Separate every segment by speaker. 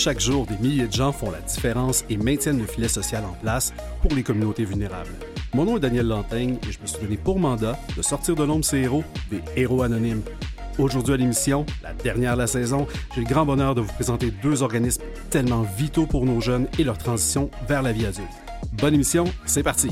Speaker 1: Chaque jour, des milliers de gens font la différence et maintiennent le filet social en place pour les communautés vulnérables. Mon nom est Daniel Lantaigne et je me suis donné pour mandat de sortir de l'ombre ces héros, des héros anonymes. Aujourd'hui à l'émission, la dernière de la saison, j'ai le grand bonheur de vous présenter deux organismes tellement vitaux pour nos jeunes et leur transition vers la vie adulte. Bonne émission, c'est parti!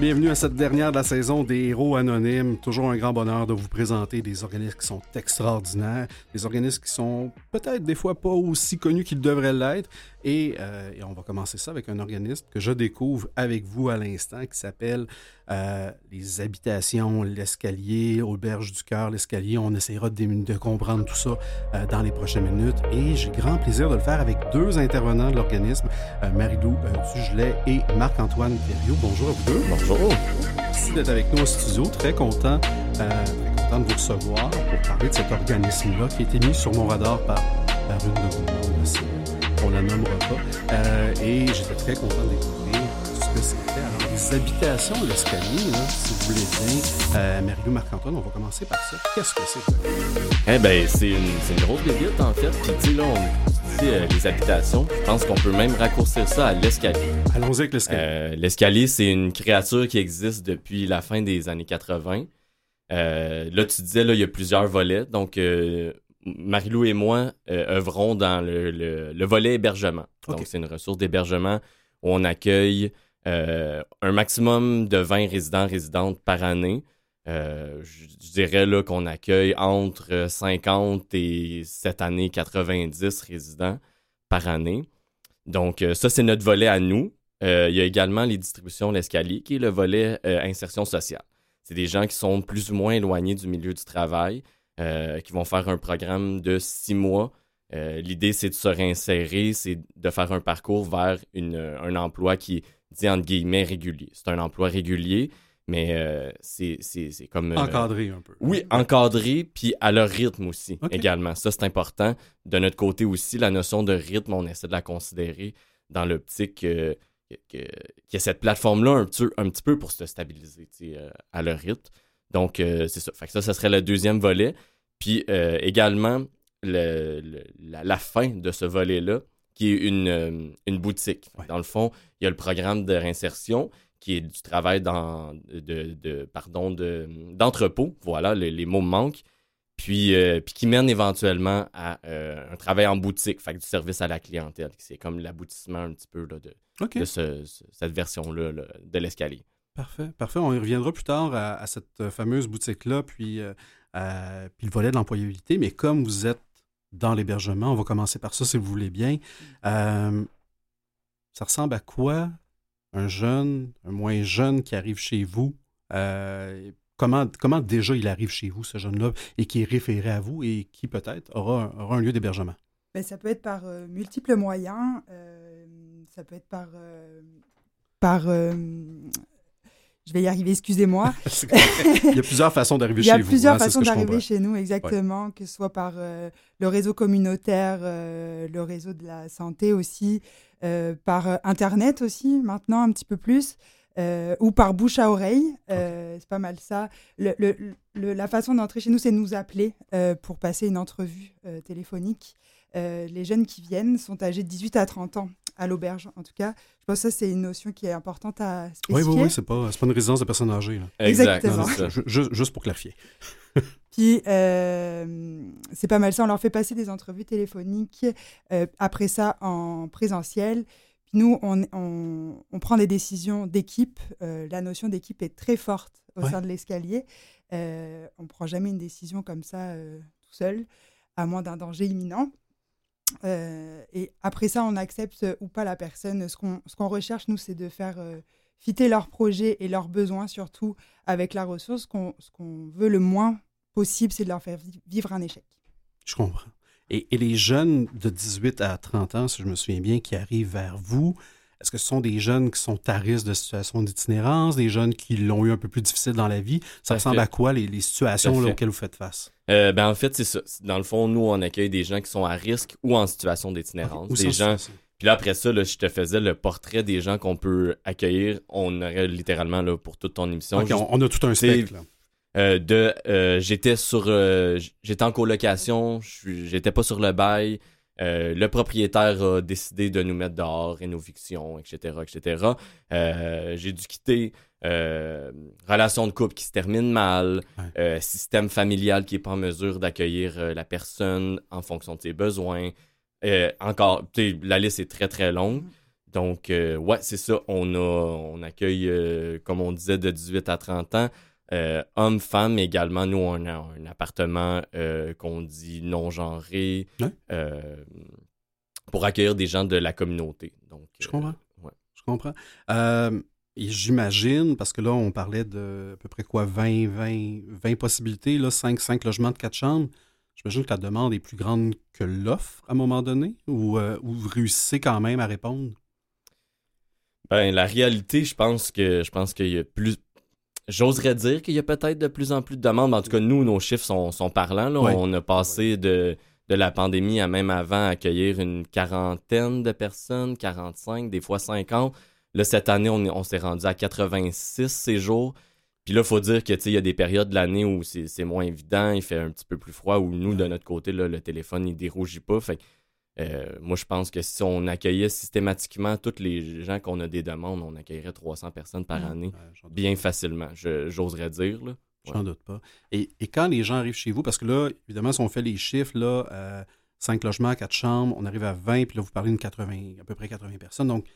Speaker 1: Bienvenue à cette dernière de la saison des Héros Anonymes. Toujours un grand bonheur de vous présenter des organismes qui sont extraordinaires, des organismes qui sont peut-être des fois pas aussi connus qu'ils devraient l'être. Et, euh, on va commencer ça avec un organisme que je découvre avec vous à l'instant qui s'appelle euh, les habitations, l'escalier, auberge du cœur, l'escalier. On essaiera de, comprendre tout ça euh, dans les prochaines minutes. Et j'ai grand plaisir de le faire avec deux intervenants de l'organisme, Marie-Lou Dugelet et Marc-Antoine Perriot. Bonjour à vous deux.
Speaker 2: Bonjour.
Speaker 1: Merci d'être avec nous au studio. Très content, très content de vous recevoir pour parler de cet organisme-là qui a été mis sur mon radar par, par une de vos membres on la nommera pas. Euh, et j'étais très content de découvrir ce que c'était. Alors, les habitations, l'escalier, si vous voulez bien. Euh, Marie-Lou Marc-Antoine, on va commencer par ça. Qu'est-ce que c'est?
Speaker 2: Eh bien, c'est une, une, grosse bébite, en fait. Puis, tu sais, là, on euh, les habitations. Je pense qu'on peut même raccourcir ça à l'escalier.
Speaker 1: Allons-y avec l'escalier.
Speaker 2: Euh, l'escalier, c'est une créature qui existe depuis la fin des années 80. Euh, là, tu disais, là, il y a plusieurs volets. Donc, Marilou et moi œuvrons dans le, le, le volet hébergement. Okay. Donc, c'est une ressource d'hébergement où on accueille un maximum de 20 résidents, résidentes par année. Euh, je, dirais là qu'on accueille entre 50 et cette année 90 résidents par année. Donc, euh, ça, c'est notre volet à nous. Euh, il y a également les distributions l'escalier, qui est le volet insertion sociale. C'est des gens qui sont plus ou moins éloignés du milieu du travail, euh, qui vont faire un programme de six mois. Euh, L'idée, c'est de se réinsérer, c'est de faire un parcours vers une, un emploi qui est dit entre guillemets régulier. C'est un emploi régulier, mais euh, c'est comme...
Speaker 1: encadré un peu.
Speaker 2: Oui, encadré, puis à leur rythme aussi, okay. également. Ça, c'est important. De notre côté aussi, la notion de rythme, on essaie de la considérer dans l'optique qu'il y a cette plateforme-là un, petit, un petit peu pour se stabiliser à leur rythme. Donc, euh, c'est ça. Fait que ça, ça serait le deuxième volet. Puis euh, également, le, le, la, la, fin de ce volet-là, qui est une, euh, une boutique. Ouais. Dans le fond, il y a le programme de réinsertion, qui est du travail dans, de, de, pardon, d'entrepôt. voilà, les, les, mots me manquent. Puis, euh, puis qui mène éventuellement à un travail en boutique, fait que du service à la clientèle. C'est comme l'aboutissement un petit peu là, de,
Speaker 1: okay.
Speaker 2: de ce, ce, cette version-là là, de l'escalier.
Speaker 1: Parfait, parfait. On y reviendra plus tard à, à cette fameuse boutique-là, puis, euh, euh, puis le volet de l'employabilité. Mais comme vous êtes dans l'hébergement, on va commencer par ça si vous voulez bien. Euh, ça ressemble à quoi un jeune, un moins jeune qui arrive chez vous? Euh, comment, comment déjà il arrive chez vous, ce jeune-là, et qui est référé à vous et qui peut-être aura, aura un lieu d'hébergement?
Speaker 3: Ben, ça peut être par multiples moyens. ça peut être par par je vais y arriver, excusez-moi.
Speaker 1: il y a plusieurs façons d'arriver chez vous.
Speaker 3: Il y a plusieurs hein, façons d'arriver chez nous, exactement, ouais. que ce soit par euh, le réseau communautaire, euh, le réseau de la santé aussi, euh, par Internet aussi, maintenant un petit peu plus, ou par bouche à oreille. Okay. C'est pas mal ça. Le, le, le, la façon d'entrer chez nous, c'est de nous appeler pour passer une entrevue téléphonique. les jeunes qui viennent sont âgés de 18 à 30 ans à l'auberge, en tout cas. Je pense que ça, c'est une notion qui est importante à spécifier.
Speaker 1: Oui, oui, oui, c'est pas, pas une résidence de personnes âgées. Là.
Speaker 3: Exactement.
Speaker 1: Non, juste, pour clarifier.
Speaker 3: Puis, euh, c'est pas mal ça. On leur fait passer des entrevues téléphoniques. Euh, après ça, en présentiel. Puis nous, on, on, on prend des décisions d'équipe. Euh, la notion d'équipe est très forte au ouais. sein de l'escalier. On ne prend jamais une décision comme ça tout seul, à moins d'un danger imminent. Et après ça, on accepte ou pas la personne. Ce qu'on qu recherche, nous, c'est de faire fitter leurs projets et leurs besoins, surtout avec la ressource. Ce qu'on qu veut le moins possible, c'est de leur faire vivre un échec.
Speaker 1: Je comprends. Et, et, les jeunes de 18 à 30 ans, si je me souviens bien, qui arrivent vers vous, est-ce que ce sont des jeunes qui sont à risque de situation d'itinérance, des jeunes qui l'ont eu un peu plus difficile dans la vie? Ça ressemble à quoi les, les situations là, auxquelles vous faites face?
Speaker 2: Euh, ben en fait, c'est ça. Dans le fond, nous, on accueille des gens qui sont à risque ou en situation d'itinérance.
Speaker 1: Okay.
Speaker 2: Des gens. Puis là, après ça, là, je te faisais le portrait des gens qu'on peut accueillir. On aurait littéralement là, pour toute ton émission.
Speaker 1: On, on a tout un spectre. là.
Speaker 2: Euh, de euh, j'étais sur euh, j'étais en colocation, j'étais pas sur le bail. Euh, le propriétaire a décidé de nous mettre dehors, rénoviction, etc., etc. Euh, j'ai dû quitter. euh, relation de couple qui se termine mal,
Speaker 1: Ouais.
Speaker 2: euh, système familial qui est pas en mesure d'accueillir la personne en fonction de ses besoins. Euh, encore, la liste est très très longue.
Speaker 3: Mhm.
Speaker 2: Donc, euh, ouais, c'est ça. On a, on accueille, euh, comme on disait, de 18 à 30 ans. Euh, hommes, femmes également. Nous, on a un appartement euh, qu'on dit non-genré
Speaker 1: Ouais.
Speaker 2: euh, pour accueillir des gens de la communauté. Donc,
Speaker 1: Je comprends.
Speaker 2: ouais.
Speaker 1: Je comprends. Et j'imagine, parce que là, on parlait de à peu près quoi, 20, 20, 20 possibilités, là, 5, 5 logements de 4 chambres. J'imagine que la demande est plus grande que l'offre à un moment donné, ou, euh, ou vous réussissez quand même à répondre?
Speaker 2: Ben, la réalité, je pense que je pense qu'il y a plus. J'oserais dire qu'il y a peut-être de plus en plus de demandes. mais En tout cas, nous, nos chiffres sont, sont parlants. là.
Speaker 1: Ouais.
Speaker 2: On a passé de, de la pandémie à même avant accueillir une quarantaine de personnes, 45, des fois 50. Là, cette année, on, on s'est rendu à 86 séjours. Puis là, il faut dire que tu sais, il y a des périodes de l'année où c'est c'est moins évident, il fait un petit peu plus froid, où nous, de notre côté, là, le téléphone, il dérougit pas. Fait que, euh, moi, je pense que si on accueillait systématiquement tous les gens qu'on a des demandes, on accueillerait 300 personnes par
Speaker 3: Ouais.
Speaker 2: année,
Speaker 1: Ouais,
Speaker 2: bien
Speaker 1: pas.
Speaker 2: facilement, je- j'oserais dire. Là.
Speaker 1: J'en doute pas. Et, et quand les gens arrivent chez vous, parce que là, évidemment, si on fait les chiffres, là, 5 logements, 4 chambres, on arrive à 20, puis là, vous parlez de 80, à peu près 80 personnes. Donc,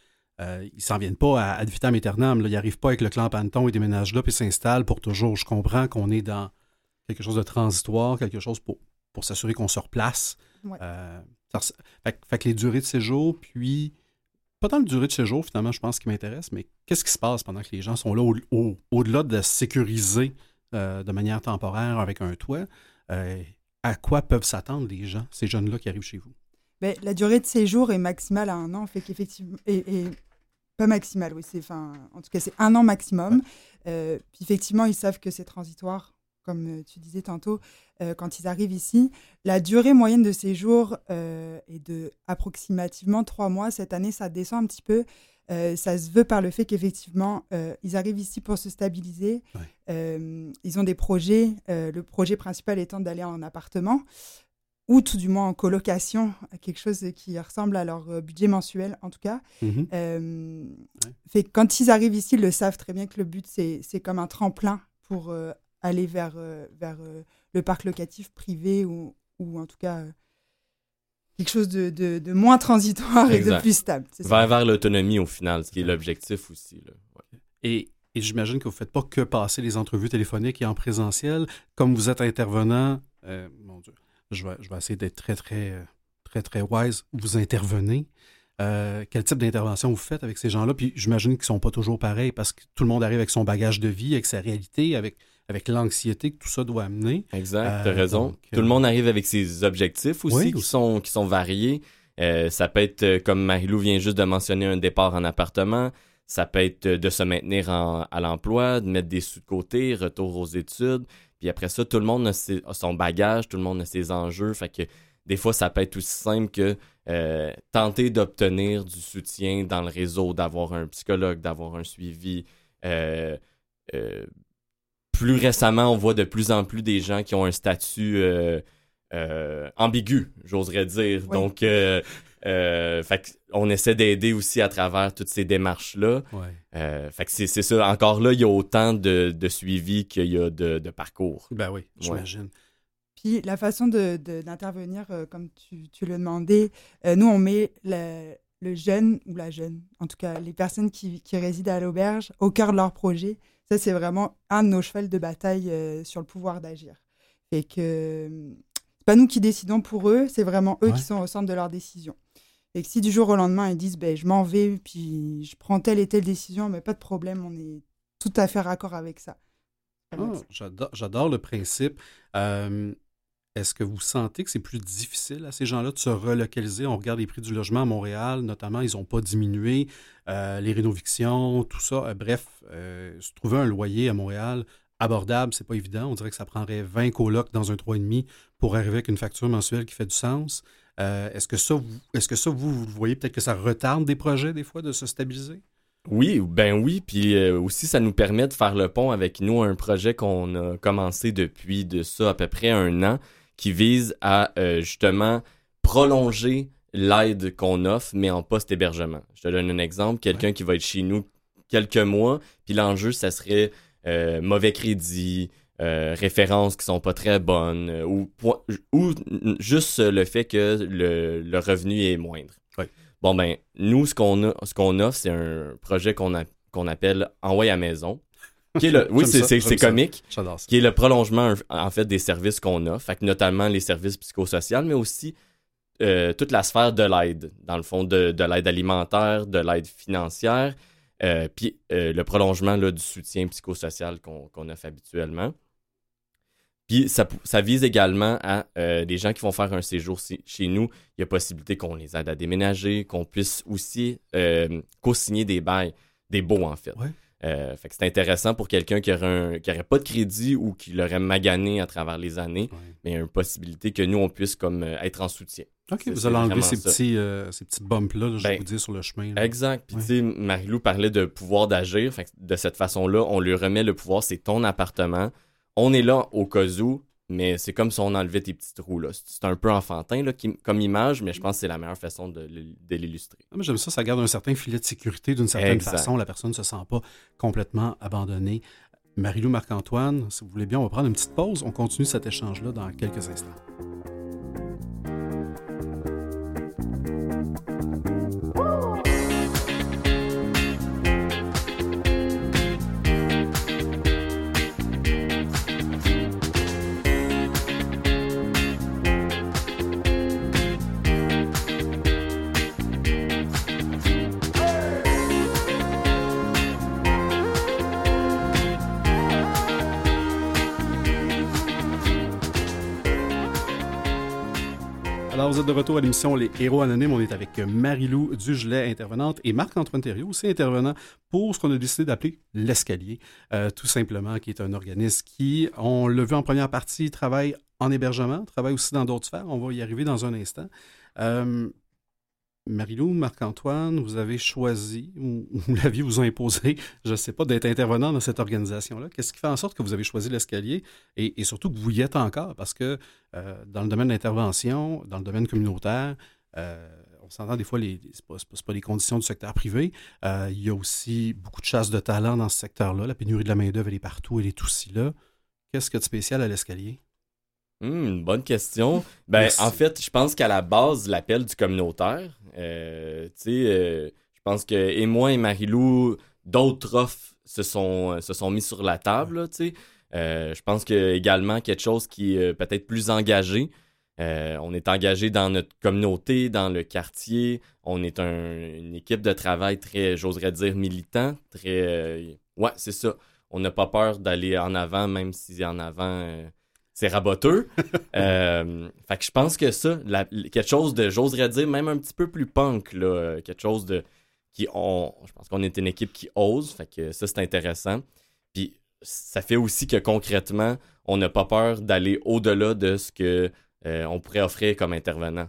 Speaker 1: euh, ils s'en viennent pas à ad vitam aeternam. Là. Ils n'arrivent pas avec le clan Panton, ils déménagent là, puis s'installent pour toujours. Je comprends qu'on est dans quelque chose de transitoire, quelque chose pour, pour s'assurer qu'on se replace.
Speaker 3: Ouais.
Speaker 1: Euh, ça fait, que- fait que les durées de séjour, puis pas tant le durée de séjour, finalement, je pense qui m'intéresse, mais qu'est-ce qui se passe pendant que les gens sont là au- au- au-delà de sécuriser euh, de manière temporaire avec un toit? euh, à quoi peuvent s'attendre les gens, ces jeunes-là qui arrivent chez vous?
Speaker 3: Ben, la durée de séjour est maximale à un an, fait qu'effectivement, et, et pas maximale, oui, c'est, enfin, en tout cas, c'est un an maximum. Euh, puis effectivement, ils savent que c'est transitoire, comme euh, tu disais tantôt, euh, quand ils arrivent ici. La durée moyenne de séjour euh, est de approximativement trois mois. Cette année, ça descend un petit peu. Euh, ça se veut par le fait qu'effectivement, ils arrivent ici pour se stabiliser.
Speaker 1: Ouais.
Speaker 3: Ils ont des projets, le projet principal étant d'aller en appartement ou tout du moins en colocation, quelque chose qui ressemble à leur budget mensuel en tout cas.
Speaker 1: Mhm.
Speaker 3: Euh, fait quand ils arrivent ici, ils le savent très bien que le but, c'est c'est comme un tremplin pour euh, aller vers, euh, vers euh, le parc locatif privé ou, ou en tout cas euh, quelque chose de, de- de moins transitoire et de plus stable.
Speaker 2: Vers, vers l'autonomie au final, ce qui est l'objectif aussi. Là. Ouais.
Speaker 1: Et, et j'imagine que vous ne faites pas que passer les entrevues téléphoniques et en présentiel. Comme vous êtes intervenant, euh, mon Dieu, je vais, je vais essayer d'être très, très, très, très wise. Vous intervenez. Euh, quel type d'intervention vous faites avec ces gens-là? Puis j'imagine qu'ils ne sont pas toujours pareils parce que tout le monde arrive avec son bagage de vie, avec sa réalité, avec, avec l'anxiété que tout ça doit amener.
Speaker 2: Exact,
Speaker 1: Euh,
Speaker 2: t'as raison.
Speaker 1: donc,
Speaker 2: Tout le
Speaker 1: euh,
Speaker 2: monde arrive avec ses objectifs aussi,
Speaker 1: Oui,
Speaker 2: qui,
Speaker 1: aussi.
Speaker 2: sont, qui sont variés. Euh, ça peut être, euh, comme Marilou vient juste de mentionner, un départ en appartement. Ça peut être euh, de se maintenir en- à l'emploi, de mettre des sous de côté, retour aux études. Puis après ça, tout le monde a, ses- a son bagage, tout le monde a ses enjeux. Fait que des fois, ça peut être aussi simple que euh, tenter d'obtenir du soutien dans le réseau, d'avoir un psychologue, d'avoir un suivi. Euh, euh, plus récemment, on voit de plus en plus des gens qui ont un statut euh, euh, ambigu, j'oserais dire.
Speaker 3: Oui.
Speaker 2: Donc, euh, fait on essaie d'aider aussi à travers toutes ces démarches-là.
Speaker 1: Ouais.
Speaker 2: Fait que c'est c'est ça. Encore là, il y a autant de, de suivi qu'il y a de, de parcours.
Speaker 1: Ben oui, j'imagine.
Speaker 3: Puis la façon de- de- d'intervenir, euh, comme tu, demandais, euh, nous, on met le, le jeune ou la jeune, en tout cas les personnes qui, qui résident à l'auberge, au cœur de leur projet. Ça, c'est vraiment un de nos chevals de bataille euh, sur le pouvoir d'agir. Et que euh, c'est pas nous qui décidons pour eux, c'est vraiment eux
Speaker 1: Ouais.
Speaker 3: qui sont au centre de leurs décisions. Et que si du jour au lendemain, ils disent ben, je m'en vais, puis je prends telle et telle décision, mais pas de problème, on est tout à fait raccord avec ça.
Speaker 1: Ah, j'adore le principe. Euh, est-ce que vous sentez que c'est plus difficile à ces gens-là de se relocaliser? On regarde les prix du logement à Montréal, notamment, ils n'ont pas diminué. Euh, les rénovictions, tout ça. Euh, bref, euh, se trouver un loyer à Montréal abordable, c'est pas évident. On dirait que ça prendrait 20 colocs dans un 3,5 pour arriver avec une facture mensuelle qui fait du sens. est-ce que ça, est-ce que ça, vous, vous voyez peut-être que ça retarde des projets des fois de se stabiliser?
Speaker 2: Oui, ben oui, puis aussi ça nous permet de faire le pont avec nous un projet qu'on a commencé depuis de ça à peu près un an, qui vise à justement prolonger l'aide qu'on offre, mais en post-hébergement. Je te donne un exemple. Quelqu'un qui va être chez nous quelques mois, puis l'enjeu, ça serait euh, mauvais crédit, euh, références qui sont pas très bonnes, euh, ou, ou juste le fait que le, revenu est moindre. Bon, ben, nous, ce qu'on ce qu'on offre, c'est un projet qu'on qu'on appelle Envoyer à maison. Qui est le, oui, c'est comique. Qui est le prolongement, en fait, des services qu'on offre. Fait notamment les services psychosociaux, mais aussi euh, toute la sphère de l'aide, dans le fond, de, l'aide alimentaire, de l'aide financière, euh, puis euh, le prolongement là, du soutien psychosocial qu'on offre habituellement. Puis ça, ça, vise également à des gens qui vont faire un séjour chez nous. Il y a possibilité qu'on les aide à déménager, qu'on puisse aussi co-signer des bails, des baux en fait. Fait que c'est intéressant pour quelqu'un qui n'aurait pas de crédit ou qui l'aurait magané à travers les années, mais il y a une possibilité que nous, on puisse comme être en soutien.
Speaker 1: OK, vous allez enlever ces petits, euh, ces petits bumps-là, je ben, vous dire, sur le chemin.
Speaker 2: Exact. Puis, tu sais, Marilou parlait de pouvoir d'agir. De cette façon-là, on lui remet le pouvoir. C'est ton appartement. On est là au cas où, mais c'est comme si on enlevait tes petits trous. C'est un peu enfantin là, comme image, mais je pense que c'est la meilleure façon de, l'illustrer.
Speaker 1: Ah, j'aime ça, ça garde un certain filet de sécurité d'une certaine façon. La personne ne se sent pas complètement abandonnée. Marilou Marc-Antoine, si vous voulez bien, on va prendre une petite pause. On continue cet échange-là dans quelques instants. Vous êtes de retour à l'émission Les Héros Anonymes. On est avec Marilou Dugelet, intervenante, et Marc-Antoine Thériault, aussi intervenant pour ce qu'on a décidé d'appeler l'Escalier, euh, tout simplement, qui est un organisme qui, on l'a vu en première partie, travaille en hébergement, travaille aussi dans d'autres sphères. On va y arriver dans un instant. Euh, Marilou, Marc-Antoine, vous avez choisi, ou, la vie vous imposé, je ne sais pas, d'être intervenant dans cette organisation-là. Qu'est-ce qui fait en sorte que vous avez choisi l'escalier et, surtout que vous y êtes encore? Parce que euh, dans le domaine de l'intervention, dans le domaine communautaire, euh, on s'entend des fois, ce n'est pas, les conditions du secteur privé. Euh, il y a aussi beaucoup de chasse de talent dans ce secteur-là. La pénurie de la main-d'œuvre, elle est partout, elle est aussi là. Qu'est-ce a de spécial à l'escalier?
Speaker 2: Hum, bonne question. Ben, en fait, je pense qu'à la base, l'appel du communautaire, euh, euh, je pense que et moi et Marilou, d'autres offres se sont, se sont mis sur la table. Euh, je pense que également quelque chose qui est peut-être plus engagé. on est engagé dans notre communauté, dans le quartier. On est une équipe de travail très, j'oserais dire, militant. Très, ouais, c'est ça. On n'a pas peur d'aller en avant, même si en avant c'est raboteux. euh, fait que je pense que ça, quelque chose de, j'oserais dire, même un petit peu plus punk, là, quelque chose de. qui on, Je pense qu'on est une équipe qui ose, fait que ça, c'est intéressant. Puis ça fait aussi que concrètement, on n'a pas peur d'aller au-delà de ce que euh, on pourrait offrir comme intervenant.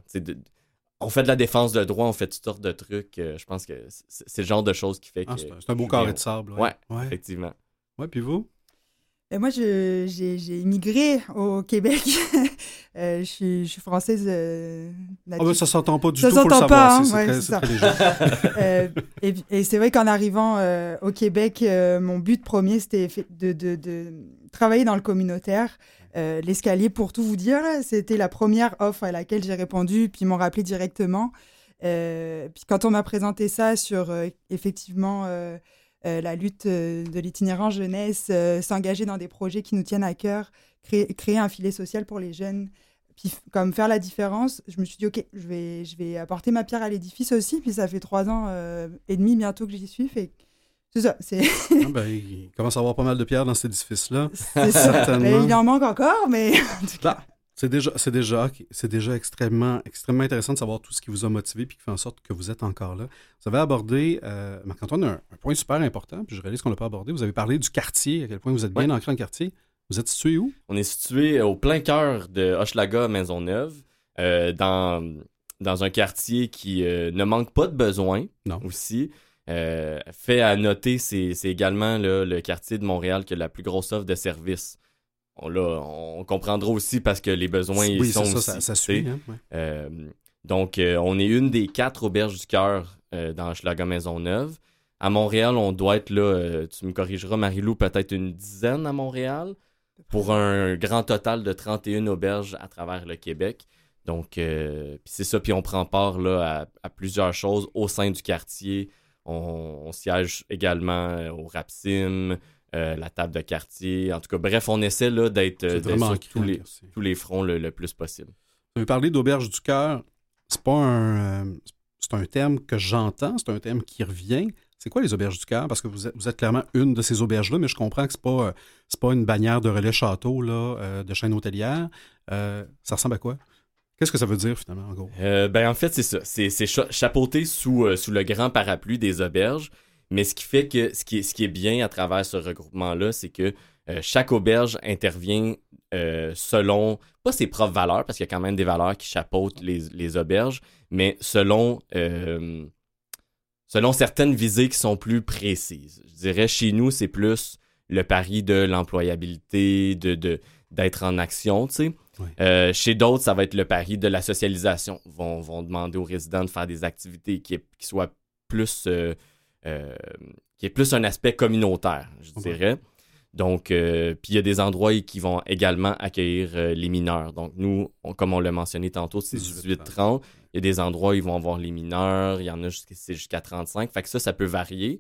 Speaker 2: on fait de la défense de droit, on fait toutes sortes de trucs. Euh, je pense que c'est le genre de choses qui fait ah, que.
Speaker 1: c'est un beau carré de sable.
Speaker 2: Ouais, ouais, effectivement.
Speaker 1: Ouais, puis vous?
Speaker 3: Moi, j'ai immigré au Québec. euh, je, suis, je, suis, française. Euh,
Speaker 1: oh, ben, ça s'entend pas du tout, faut le savoir. Hein, ouais, c'est
Speaker 3: euh, et, et c'est vrai qu'en arrivant euh, au Québec, euh, mon but premier, c'était de, de, de, travailler dans le communautaire. L'escalier, pour tout vous dire, c'était la première offre à laquelle j'ai répondu, puis ils m'ont rappelé directement. puis quand on m'a présenté ça sur, effectivement euh, la lutte euh, de l'itinérant jeunesse, euh, s'engager dans des projets qui nous tiennent à cœur, créer, créer, un filet social pour les jeunes, puis comme faire la différence. Je me suis dit, OK, je vais, je vais apporter ma pierre à l'édifice aussi. Puis ça fait trois ans et demi bientôt que j'y suis. Fait c'est ça. C'est...
Speaker 1: Ah, ben, il commence à avoir pas mal de pierres dans cet édifice-là.
Speaker 3: C'est Certainement. il en manque encore, mais
Speaker 1: C'est déjà, c'est déjà, c'est déjà extrêmement, extrêmement intéressant de savoir tout ce qui vous a motivé puis qui fait en sorte que vous êtes encore là. Vous avez abordé, euh, Marc-Antoine, un, point super important, puis je réalise qu'on l'a pas abordé. Vous avez parlé du quartier, à quel point vous êtes bien ancré dans le quartier. Vous êtes situé où?
Speaker 2: On est situé au plein cœur de Hochelaga, Maisonneuve, euh, dans, dans un quartier qui ne manque pas de besoins
Speaker 1: non.
Speaker 2: aussi. fait à noter, c'est également le quartier de Montréal qui a la plus grosse offre de services. On, on comprendra aussi parce que les besoins
Speaker 1: oui,
Speaker 2: sont
Speaker 1: ça,
Speaker 2: aussi,
Speaker 1: ça, ça suit.
Speaker 2: Hein, donc, on est une des quatre auberges du cœur dans Schlager Maisonneuve. À Montréal, on doit être là, euh, tu me corrigeras, Marilou, peut-être une dizaine à Montréal, pour un grand total de 31 auberges à travers le Québec. Donc, euh, c'est ça, puis on prend part là, à, plusieurs choses au sein du quartier. On, siège également euh, au Rapsim, la table de quartier. En tout cas, bref, on essaie là, d'être sur tous les, tous les, fronts le, plus possible.
Speaker 1: Vous avez parlé d'auberge du cœur. C'est pas un. c'est un terme que j'entends, c'est un terme qui revient. C'est quoi les auberges du cœur? Parce que vous êtes, clairement une de ces auberges-là, mais je comprends que ce n'est pas, euh, pas une bannière de relais château là, euh, de chaîne hôtelière. Euh, ça ressemble à quoi? Qu'est-ce que ça veut dire finalement, en gros?
Speaker 2: ben, en fait, c'est ça. C'est, chapeauté sous, sous le grand parapluie des auberges. Mais ce qui fait que ce qui est, ce qui est bien à travers ce regroupement-là, c'est que chaque auberge intervient selon, pas ses propres valeurs, parce qu'il y a quand même des valeurs qui chapeautent les, les auberges, mais selon selon certaines visées qui sont plus précises. Je dirais chez nous, c'est plus le pari de l'employabilité, de, d'être en action, tu sais. Euh, chez d'autres, ça va être le pari de la socialisation. Vont, vont demander aux résidents de faire des activités qui, qui soient plus euh, euh, qui est plus un aspect communautaire, je dirais. Donc, puis il y a des endroits qui vont également accueillir les mineurs. Donc, nous, comme on l'a mentionné tantôt, c'est 18-30. Il y a des endroits où ils vont avoir les mineurs, il y en a jusqu'à, jusqu'à 35. Fait que ça, ça peut varier.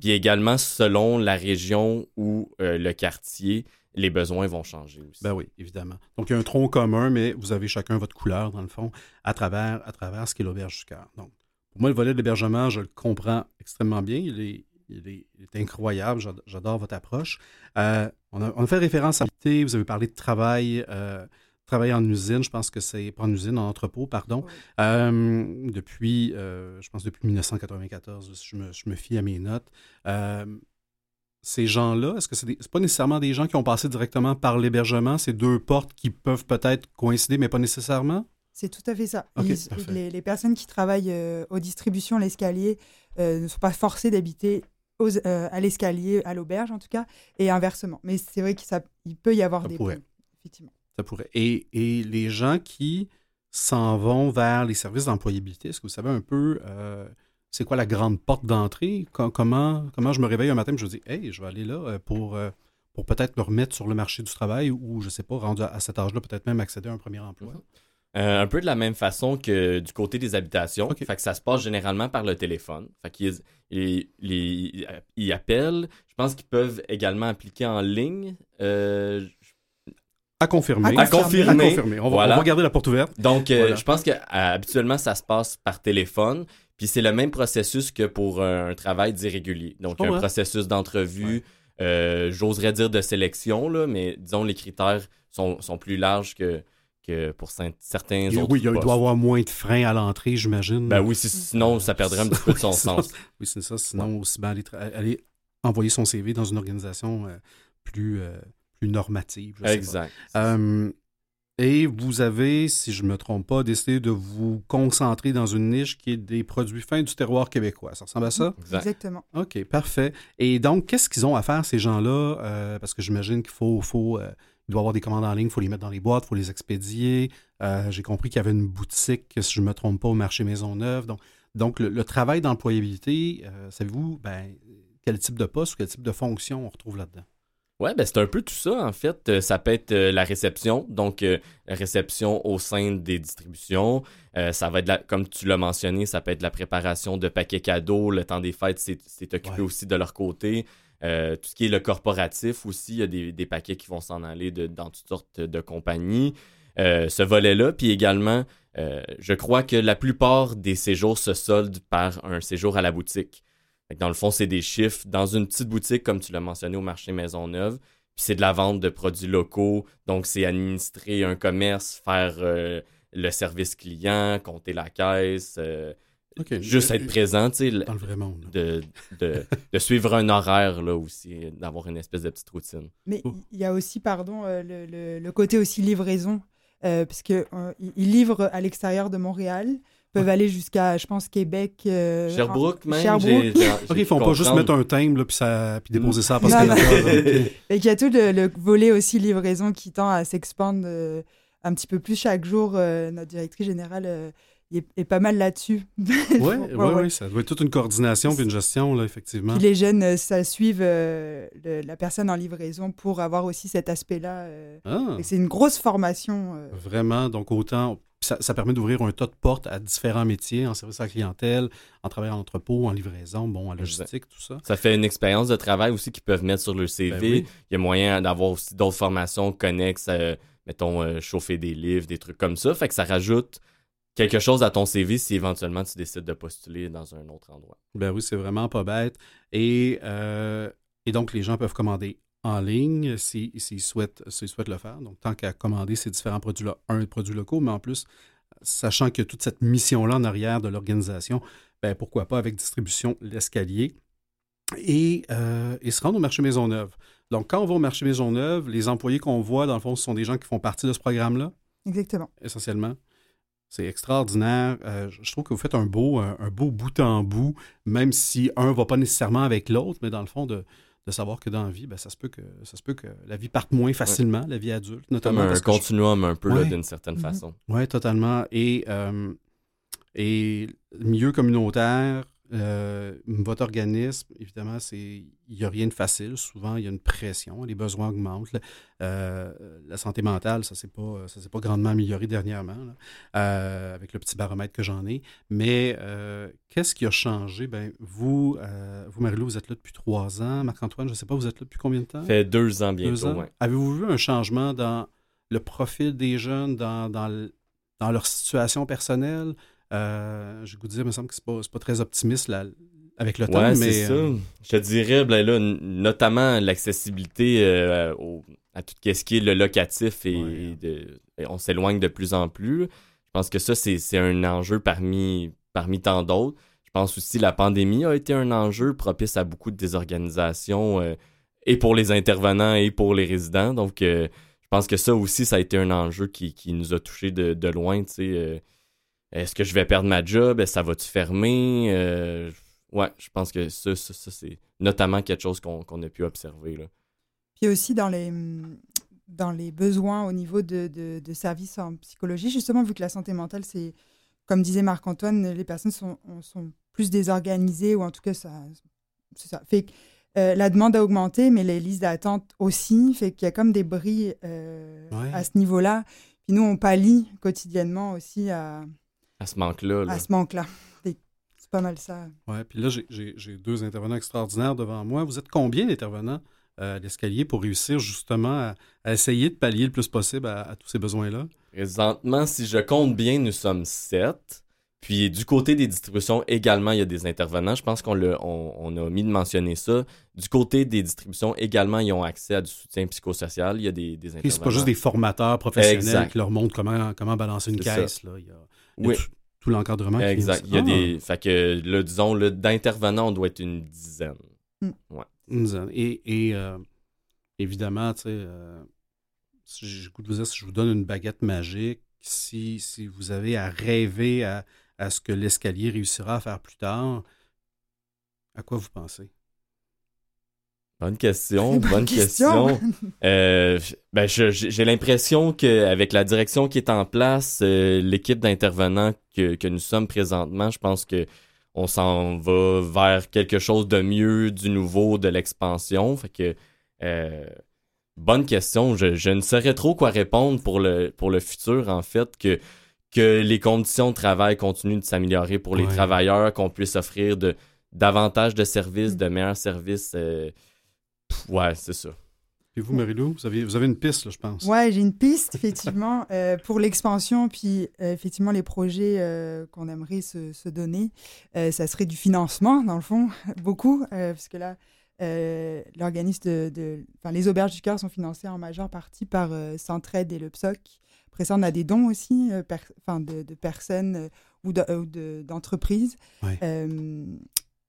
Speaker 2: Puis également, selon la région ou euh, le quartier, les besoins vont changer aussi.
Speaker 1: Ben oui, évidemment. Donc, il y a un tronc commun, mais vous avez chacun votre couleur, dans le fond, à travers, à travers ce qu'est l'auberge du cœur. Donc, moi, le volet de l'hébergement, je le comprends extrêmement bien. Il est, il est, incroyable. J'adore votre approche. Euh, on, a, fait référence à vous avez parlé de travail. Euh, travaillé en usine, je pense que c'est pas en usine, en entrepôt, pardon, euh, depuis, je pense depuis 1994, je me, je me fie à mes notes. Ces gens-là, est-ce que c'est, n'est pas nécessairement des gens qui ont passé directement par l'hébergement, ces deux portes qui peuvent peut-être coïncider, mais pas nécessairement?
Speaker 3: C'est tout à fait ça. les, personnes qui travaillent aux distributions, l'escalier, ne sont pas forcées d'habiter à l'escalier, à l'auberge en tout cas, et inversement. Mais c'est vrai qu'il peut y avoir des points, effectivement.
Speaker 1: pourrait. Et, les gens qui s'en vont vers les services d'employabilité, est-ce que vous savez un peu euh, c'est quoi la grande porte d'entrée? Comment, comment je me réveille un matin et je me dis Hey, je vais aller là euh, pour, euh, pour peut-être me remettre sur le marché du travail ou, je ne sais pas, rendu à, cet âge-là, peut-être même accéder à un premier emploi?
Speaker 2: Un peu de la même façon que du côté des habitations. Fait que ça se passe généralement par le téléphone. Fait qu'ils ils, appellent. Je pense qu'ils peuvent également appliquer en ligne.
Speaker 1: À confirmer.
Speaker 2: À confirmer.
Speaker 1: On, va, on, va, garder la porte ouverte.
Speaker 2: Donc, euh, je pense que euh, habituellement, ça se passe par téléphone. Puis c'est le même processus que pour un, travail d'irrégulier. Donc, un processus d'entrevue, euh, j'oserais dire de sélection, là, mais disons, les critères sont, sont plus larges que, que pour certains autres.
Speaker 1: Oui, il doit y avoir moins de freins à l'entrée, j'imagine.
Speaker 2: Ben oui, sinon, ça perdrait un petit peu de son sens.
Speaker 1: Oui, c'est ça. Sinon, aussi bien aller, envoyer son CV dans une organisation plus plus normative.
Speaker 2: exact.
Speaker 1: Euh, et vous avez, si je ne me trompe pas, décidé de vous concentrer dans une niche qui est des produits fins du terroir québécois. Ça ressemble à ça?
Speaker 3: Exactement.
Speaker 1: OK, parfait. Et donc, qu'est-ce qu'ils ont à faire, ces gens-là? Euh, parce que j'imagine qu'il faut, faut euh, il doit avoir des commandes en ligne, il faut les mettre dans les boîtes, il faut les expédier. J'ai compris qu'il y avait une boutique, si je ne me trompe pas, au marché Maisonneuve. Donc, donc le, travail d'employabilité, savez-vous ben, quel type de poste ou quel type de fonction on retrouve là-dedans?
Speaker 2: Ouais, ben c'est un peu tout ça en fait. Euh, ça peut être euh, la réception, donc euh, la réception au sein des distributions. ça va être, comme tu l'as mentionné, ça peut être la préparation de paquets cadeaux. Le temps des fêtes, c'est occupé aussi de leur côté. Tout ce qui est le corporatif aussi, il y a des, paquets qui vont s'en aller dans toutes sortes de compagnies. ce volet-là, puis également, je crois que la plupart des séjours se soldent par un séjour à la boutique. Dans le fond, c'est des chiffres dans une petite boutique, comme tu l'as mentionné au marché Maisonneuve. Puis c'est de la vente de produits locaux. Donc, c'est administrer un commerce, faire euh, le service client, compter la caisse. Euh, juste être présent, tu sais.
Speaker 1: Dans le vrai monde.
Speaker 2: De, de, suivre un horaire, là, aussi, d'avoir une espèce de petite routine.
Speaker 3: Mais oh. il y a aussi, pardon, euh, le, le, côté aussi livraison, parce qu'il il livre à l'extérieur de Montréal peuvent aller jusqu'à, je pense, Québec. euh,
Speaker 2: Sherbrooke,
Speaker 3: en-
Speaker 2: même.
Speaker 3: Sherbrooke.
Speaker 2: j'ai- j'ai-
Speaker 1: OK, ils font pas juste mettre un timbre là, puis, ça, puis déposer ça. Lacroix, OK.
Speaker 3: Et qu'il y a tout le, le volet aussi livraison qui tend à s'expandre euh, un petit peu plus chaque jour. Euh, notre directrice générale euh, est, est pas mal là-dessus.
Speaker 1: Oui,
Speaker 3: Ouais,
Speaker 1: ouais,
Speaker 3: ouais.
Speaker 1: ça doit être toute une coordination puis une gestion, là, effectivement.
Speaker 3: Puis les jeunes, euh, ça suivent euh, le- la personne en livraison pour avoir aussi cet aspect-là. euh.
Speaker 1: Ah,
Speaker 3: C'est une grosse formation. euh.
Speaker 1: vraiment, donc autant... Ça, ça permet d'ouvrir un tas de portes à différents métiers, en service à la clientèle, en travail en entrepôt, en livraison, bon, en logistique, tout ça.
Speaker 2: Ça fait une expérience de travail aussi qu'ils peuvent mettre sur leur CV.
Speaker 1: Ben oui.
Speaker 2: Il y a moyen d'avoir aussi d'autres formations connexes, euh, mettons, euh, chauffer des livres, des trucs comme ça. Fait que ça rajoute quelque chose à ton CV si éventuellement tu décides de postuler dans un autre endroit.
Speaker 1: Ben oui, c'est vraiment pas bête. Et, euh, et donc, les gens peuvent commander en ligne si- s'ils souhaitent, s'ils souhaitent le faire. Donc, tant qu'à commander ces différents produits-là, un, produits locaux, mais en plus, sachant que toute cette mission-là en arrière de l'organisation, ben pourquoi pas avec distribution l'escalier et, euh, et se rendre au marché Maisonneuve. Donc, quand on va au marché Maisonneuve, les employés qu'on voit, dans le fond, ce sont des gens qui font partie de ce programme-là?
Speaker 3: Exactement.
Speaker 1: essentiellement? C'est extraordinaire. Euh, je trouve que vous faites un beau, un, un beau bout en bout, même si un ne va pas nécessairement avec l'autre, mais dans le fond, de, de savoir que dans la vie, ben, ça, se peut que, ça se peut que la vie parte moins facilement, la vie adulte,
Speaker 2: Comme
Speaker 1: notamment.
Speaker 2: un
Speaker 1: parce que je-
Speaker 2: continuum un peu
Speaker 1: Ouais.
Speaker 2: d'une certaine
Speaker 3: Mhm.
Speaker 2: façon.
Speaker 1: Oui, totalement. Et, euh, et milieu communautaire, euh, votre organisme, évidemment, c'est il n'y a rien de facile. Souvent, il y a une pression, les besoins augmentent. Euh, la santé mentale, ça ne s'est pas, ça s'est pas grandement amélioré dernièrement, là, euh, avec le petit baromètre que j'en ai. Mais qu'est-ce qui a changé? Ben, vous, vous, Marie-Lou, vous êtes là depuis trois ans. Marc-Antoine, je ne sais pas, vous êtes là depuis combien de temps?
Speaker 2: Ça fait deux ans bientôt,
Speaker 1: Deux ans.
Speaker 2: ouais.
Speaker 1: Avez-vous vu un changement dans le profil des jeunes, dans, dans leur situation personnelle? Euh, je vous dire, il me semble que c'est pas, pas très optimiste là, avec le temps,
Speaker 2: Ouais,
Speaker 1: mais
Speaker 2: c'est ça.
Speaker 1: euh,
Speaker 2: Je te dirais, ben là, notamment l'accessibilité euh, à tout ce qui est le locatif et,
Speaker 1: Ouais.
Speaker 2: et de- et on s'éloigne de plus en plus. Je pense que ça, c'est un enjeu parmi, parmi tant d'autres. Je pense aussi que la pandémie a été un enjeu propice à beaucoup de désorganisation et pour les intervenants et pour les résidents. Donc, je pense que ça aussi, ça a été un enjeu qui, qui nous a touchés de, de loin. tu sais, Est-ce que je vais perdre ma job? Est-ce que Ça va-tu fermer? Euh, ouais, je pense que ça, ça, ça, c'est notamment quelque chose qu'on qu'on a pu observer. Là.
Speaker 3: Puis aussi dans les, dans les besoins au niveau de, de, de services en psychologie, justement, vu que la santé mentale, c'est, comme disait Marc-Antoine, les personnes sont, sont plus désorganisées, ou en tout cas, ça, c'est ça. Fait que euh, la demande a augmenté, mais les listes d'attente aussi, fait qu'il y a comme des bris euh,
Speaker 1: Ouais.
Speaker 3: à ce niveau-là. Puis nous, on pallie quotidiennement aussi à,
Speaker 2: À ce manque-là. là.
Speaker 3: à ce manque-là. C'est pas mal ça.
Speaker 1: ouais. Puis là, j'ai- j'ai j'ai deux intervenants extraordinaires devant moi. Vous êtes combien d'intervenants euh, à l'escalier pour réussir justement à, à essayer de pallier le plus possible à, à tous ces besoins-là?
Speaker 2: Présentement, si je compte bien, nous sommes sept. Puis du côté des distributions, également, il y a des intervenants. Je pense qu'on on, on a omis de mentionner ça. Du côté des distributions, également, ils ont accès à du soutien psychosocial. Il y a des, des
Speaker 1: Et
Speaker 2: intervenants.
Speaker 1: c'est pas juste des formateurs professionnels
Speaker 2: Exact.
Speaker 1: qui leur montrent comment, comment balancer une caisse. Là. Il y a
Speaker 2: Oui.
Speaker 1: tout, tout l'encadrement.
Speaker 2: Exact. Il y a
Speaker 1: Ah,
Speaker 2: des. Fait que, là, disons, d'intervenants, on doit être une dizaine.
Speaker 1: une dizaine. Et, et, euh, évidemment, tu sais, euh, si de vous dire, si je vous donne une baguette magique, si, si vous avez à rêver à, à ce que l'escalier réussira à faire plus tard, à quoi vous pensez?
Speaker 2: Bonne question. Bonne question. Euh, ben, je- j'ai l'impression qu'avec la direction qui est en place, euh, l'équipe d'intervenants que, que nous sommes présentement, je pense que on s'en va vers quelque chose de mieux, du nouveau, de l'expansion. Fait que euh, bonne question. Je, je ne saurais trop quoi répondre pour le, pour le futur, en fait, que, que les conditions de travail continuent de s'améliorer pour les
Speaker 1: Ouais.
Speaker 2: travailleurs, qu'on puisse offrir de, davantage de services,
Speaker 3: Mm.
Speaker 2: de meilleurs services. Pff, ouais, c'est ça.
Speaker 1: Et vous, Marie-Lou, vous avez, vous avez une piste, là, je pense.
Speaker 3: Ouais, j'ai une piste, effectivement, euh, pour l'expansion, puis euh, effectivement, les projets euh, qu'on aimerait se, se donner, euh, ça serait du financement, dans le fond, beaucoup, euh, parce que là, euh, l'organisme de, de- Enfin, les auberges du cœur sont financées en majeure partie par euh, Centraide et le PSOC. Après ça, on a des dons aussi, euh, per- enfin, de, de personnes euh, ou de- ou de- d'entreprises.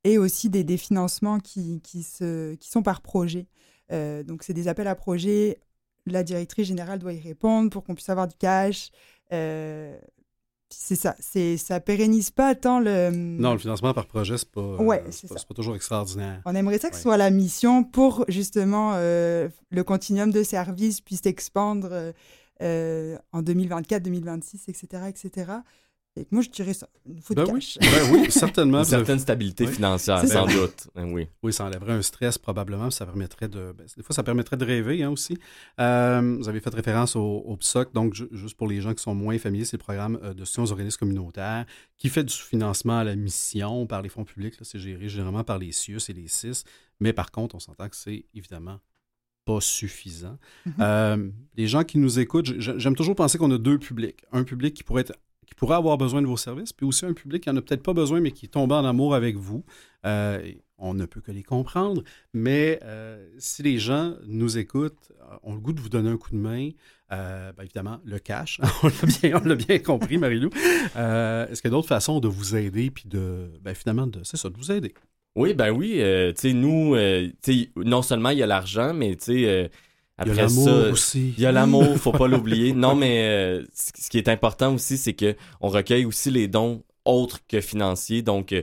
Speaker 3: Euh, et aussi des, des financements qui, qui, se, qui sont par projet. Euh, donc, c'est des appels à projets. La directrice générale doit y répondre pour qu'on puisse avoir du cash. Euh, c'est ça, c'est ça pérennise pas tant le.
Speaker 1: Non, le financement par projet, c'est pas,
Speaker 3: ouais,
Speaker 1: c'est pas, pas, toujours extraordinaire.
Speaker 3: On aimerait ça que ce soit la mission pour justement le continuum de services puisse s'expandre en 2024, 2026, etc., etc moi, je dirais ça. Une
Speaker 1: ben oui. Ben oui, certainement.
Speaker 2: Une certaine stabilité financière, sans doute. Ben oui.
Speaker 1: oui, ça enlèverait un stress probablement. Ça permettrait de. Ben, des fois, ça permettrait de rêver hein, aussi. Euh, vous avez fait référence au, PSOC. Donc, juste pour les gens qui sont moins familiers, c'est le programme euh, de soutien aux organismes communautaires qui fait du financement à la mission par les fonds publics. C'est géré généralement par les CIUS et les CIS. Mais par contre, on s'entend que c'est évidemment pas suffisant. Mm-hmm. Euh, les gens qui nous écoutent, j'aime toujours penser qu'on a deux publics. Un public qui pourrait être qui pourrait avoir besoin de vos services, puis aussi un public qui n'en a peut-être pas besoin, mais qui est tombé en amour avec vous. Euh, on ne peut que les comprendre, mais euh, si les gens nous écoutent, euh, ont le goût de vous donner un coup de main, ben, évidemment, le cash, on l'a bien, compris, Marilou. Est-ce qu'il y a d'autres façons de vous aider, puis de, ben, finalement, de, c'est ça, de vous aider?
Speaker 2: Oui, ben oui. tu sais, nous, non seulement il y a l'argent, mais tu sais
Speaker 1: après il y a l'amour aussi.
Speaker 2: Il y a l'amour, faut pas l'oublier. Non, mais euh, ce qui est important aussi, c'est que on recueille aussi les dons autres que financiers. Donc,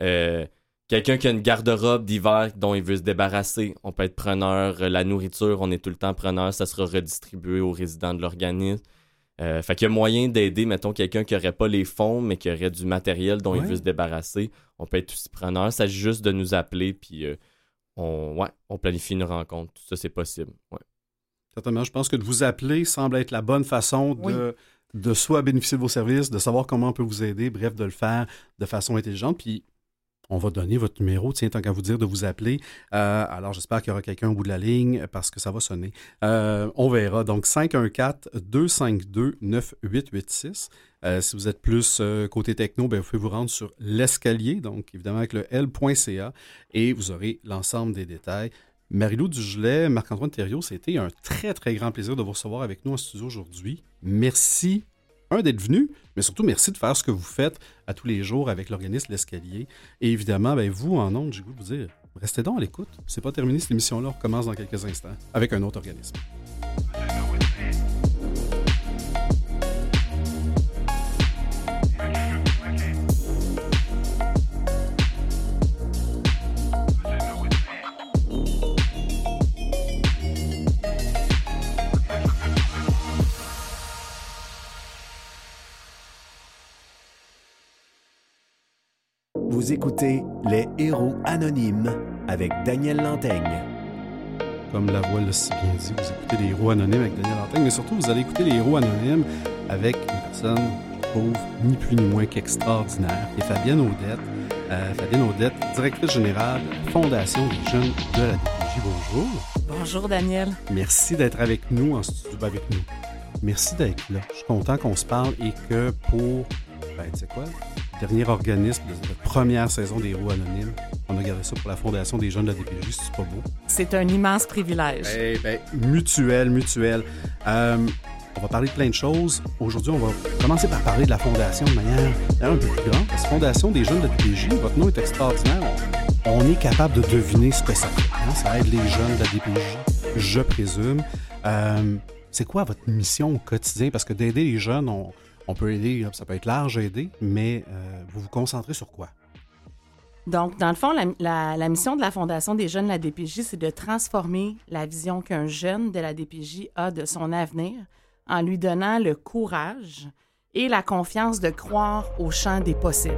Speaker 2: euh, quelqu'un qui a une garde-robe d'hiver dont il veut se débarrasser, on peut être preneur. La nourriture, on est tout le temps preneur. Ça sera redistribué aux résidents de l'organisme. Euh, fait qu'il y a moyen d'aider, mettons, quelqu'un qui n'aurait pas les fonds, mais qui aurait du matériel dont il veut se débarrasser. On peut être aussi preneur. Il s'agit juste de nous appeler, puis on, ouais, on planifie une rencontre. Tout ça, c'est possible. Ouais.
Speaker 1: Certainement. Je pense que de vous appeler semble être la bonne façon de, de soit bénéficier de vos services, de savoir comment on peut vous aider, bref, de le faire de façon intelligente. Puis, on va donner votre numéro, tiens, tant qu'à vous dire de vous appeler. Euh, alors, j'espère qu'il y aura quelqu'un au bout de la ligne parce que ça va sonner. Euh, on verra. Donc, 514-252-9886. Euh, si vous êtes plus côté techno, ben, vous pouvez vous rendre sur l'escalier, donc évidemment avec le L.ca, et vous aurez l'ensemble des détails. Marilou Dugelet, Marc-Antoine Thériault, c'était un très, très grand plaisir de vous recevoir avec nous en studio aujourd'hui. Merci, un, d'être venu, mais surtout merci de faire ce que vous faites à tous les jours avec l'organisme L'Escalier. Et évidemment, ben, vous, en ondes, j'ai goût de vous dire, restez donc à l'écoute. C'est pas terminé cette émission-là, on recommence dans quelques instants avec un autre organisme.
Speaker 4: Vous écoutez Les Héros Anonymes avec Daniel Lantaigne.
Speaker 1: Comme la voix l'a si bien dit, vous écoutez Les Héros Anonymes avec Daniel Lantaigne, mais surtout vous allez écouter Les Héros Anonymes avec une personne, je trouve, ni plus ni moins qu'extraordinaire, et Fabienne Audette. Euh, Fabienne Audette, directrice générale Fondation des jeunes de la DPJ. Bonjour.
Speaker 5: Bonjour Daniel.
Speaker 1: Merci d'être avec nous en studio avec nous. Merci d'être là. Je suis content qu'on se parle et que pour, ben, tu sais quoi, dernier organisme de la première saison des Héros Anonymes. On a gardé ça pour la Fondation des jeunes de la DPJ, c'est pas beau.
Speaker 5: C'est un immense privilège.
Speaker 1: Eh ben, mutuel, mutuel. Euh, on va parler de plein de choses. Aujourd'hui, on va commencer par parler de la Fondation de manière un peu plus grande. La Fondation des jeunes de la DPJ, votre nom est extraordinaire. On est capable de deviner ce que ça fait. Hein? Ça aide les jeunes de la DPJ, je présume. Euh, c'est quoi votre mission au quotidien? Parce que d'aider les jeunes, on, on peut aider, ça peut être large à aider, mais euh, vous vous concentrez sur quoi?
Speaker 5: Donc, dans le fond, la, mission de la Fondation des jeunes de la DPJ, c'est de transformer la vision qu'un jeune de la DPJ a de son avenir en lui donnant le courage et la confiance de croire au champ des possibles.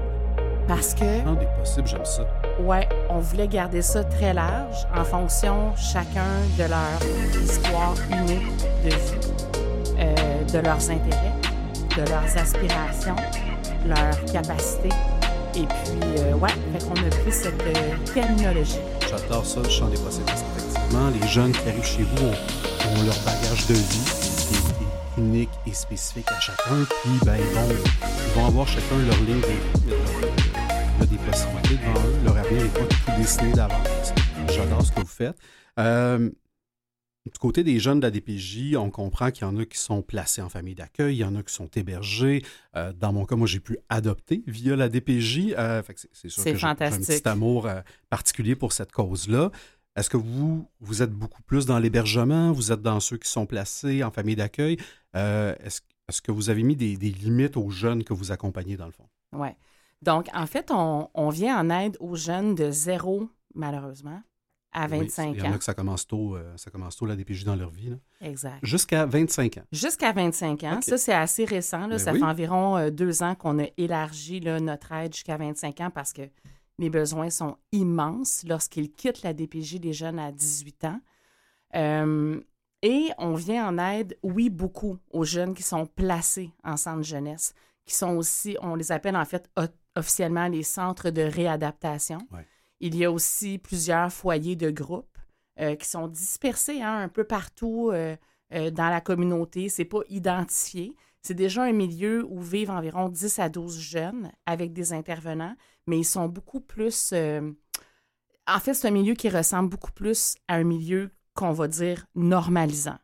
Speaker 5: Parce que...
Speaker 1: Champ des possibles, j'aime ça.
Speaker 5: Ouais, on voulait garder ça très large en fonction chacun de leur histoire unique de vie, euh, de leurs intérêts de leurs aspirations, leurs capacités. Et puis, euh, ouais, fait qu'on a pris cette euh, terminologie.
Speaker 1: J'adore ça, le champ des possibles. Parce qu'effectivement, les jeunes qui arrivent chez vous ont, leur bagage de vie qui est unique et spécifique à chacun. Puis, ben, ils vont, avoir chacun leur ligne de des possibilités devant eux. Leur avenir n'est pas tout dessiné d'avance. J'adore ce que vous faites. Euh, du côté des jeunes de la DPJ, on comprend qu'il y en a qui sont placés en famille d'accueil, il y en a qui sont hébergés. Euh, dans mon cas, moi, j'ai pu adopter via la DPJ. Euh, c'est sûr que j'ai un petit amour euh, particulier pour cette cause-là. Est-ce que vous, vous êtes beaucoup plus dans l'hébergement? Vous êtes dans ceux qui sont placés en famille d'accueil? est-ce que vous avez mis des, des limites aux jeunes que vous accompagnez, dans le fond?
Speaker 5: Oui. Donc, en fait, on, on vient en aide aux jeunes de zéro, malheureusement, à
Speaker 1: Oui,
Speaker 5: 25
Speaker 1: Il y en
Speaker 5: ans.
Speaker 1: a que ça commence tôt, euh, ça commence tôt la DPJ dans leur vie. là.
Speaker 5: Exact.
Speaker 1: Jusqu'à 25 ans.
Speaker 5: Jusqu'à 25 ans. Ça, c'est assez récent. là.
Speaker 1: Ben
Speaker 5: ça
Speaker 1: oui.
Speaker 5: fait environ euh, deux ans qu'on a élargi là, notre aide jusqu'à 25 ans parce que les besoins sont immenses lorsqu'ils quittent la DPJ des jeunes à 18 ans. Euh, et on vient en aide, oui, beaucoup aux jeunes qui sont placés en centre jeunesse, qui sont aussi, on les appelle en fait officiellement les centres de réadaptation.
Speaker 1: Ouais.
Speaker 5: Il y a aussi plusieurs foyers de groupe euh, qui sont dispersés hein, un peu partout euh, euh, dans la communauté. C'est pas identifié. C'est déjà un milieu où vivent environ 10 à 12 jeunes avec des intervenants, mais ils sont beaucoup plus. En fait, c'est un milieu qui ressemble beaucoup plus à un milieu qu'on va dire normalisant.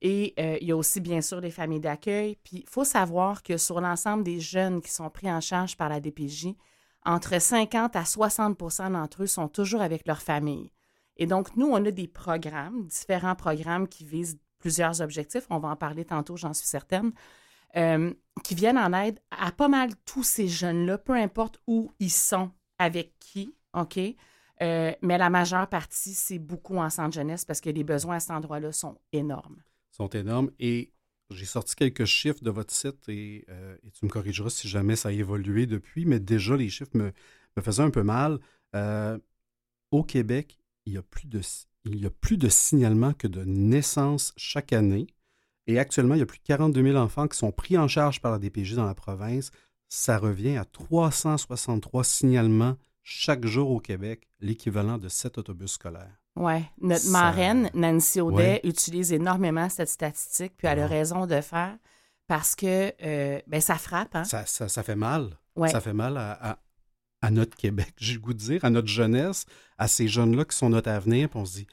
Speaker 5: Et il y a aussi, bien sûr, les familles d'accueil. Puis, il faut savoir que sur l'ensemble des jeunes qui sont pris en charge par la DPJ, entre 50 à 60% d'entre eux sont toujours avec leur famille. Et donc, nous, on a des programmes, différents programmes qui visent plusieurs objectifs. On va en parler tantôt, j'en suis certaine, euh, qui viennent en aide à pas mal tous ces jeunes-là, peu importe où ils sont, avec qui, OK? Euh, mais la majeure partie, c'est beaucoup en centre jeunesse parce que les besoins à cet endroit-là sont énormes.
Speaker 1: sont énormes. Et j'ai sorti quelques chiffres de votre site et, euh, et tu me corrigeras si jamais ça a évolué depuis, mais déjà, les chiffres me, faisaient un peu mal. Euh, au Québec, il y, a plus de, signalements que de naissances chaque année. Et actuellement, il y a plus de 42 000 enfants qui sont pris en charge par la DPJ dans la province. Ça revient à 363 signalements chaque jour au Québec, l'équivalent de 7 autobus scolaires.
Speaker 5: Oui, notre
Speaker 1: Ça-
Speaker 5: marraine, Nancy Audet,
Speaker 1: Ouais.
Speaker 5: utilise énormément cette statistique, puis elle a raison de faire parce que euh, ben, ça frappe. Hein?
Speaker 1: Ça, ça- ça fait mal.
Speaker 5: Ouais.
Speaker 1: Ça fait mal à, à- à notre Québec, j'ai le goût de dire, à notre jeunesse, à ces jeunes-là qui sont notre avenir. Puis on se dit,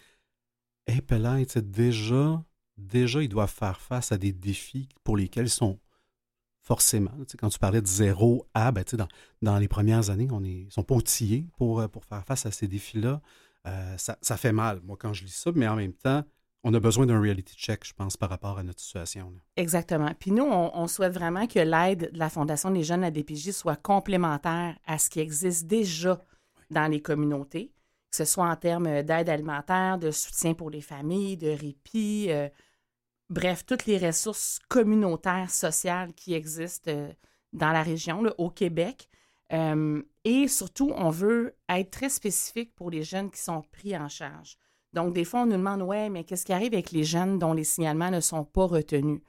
Speaker 1: hé, tu sais, déjà, déjà, ils doivent faire face à des défis pour lesquels ils sont forcément. tu sais, quand tu parlais de zéro à, ben, tu sais, dans, dans les premières années, on est, ils sont pas outillés pour, euh, pour faire face à ces défis-là. Euh, ça, ça fait mal, moi, quand je lis ça, mais en même temps, on a besoin d'un reality check, je pense, par rapport à notre situation. là.
Speaker 5: Exactement. Puis nous, on, on souhaite vraiment que l'aide de la Fondation des jeunes à DPJ soit complémentaire à ce qui existe déjà dans les communautés, que ce soit en termes d'aide alimentaire, de soutien pour les familles, de répit, euh, bref, toutes les ressources communautaires, sociales qui existent euh, dans la région, là, au Québec. Euh, et surtout, on veut être très spécifique pour les jeunes qui sont pris en charge. Donc, des fois, on nous demande, ouais, mais qu'est-ce qui arrive avec les jeunes dont les signalements ne sont pas retenus?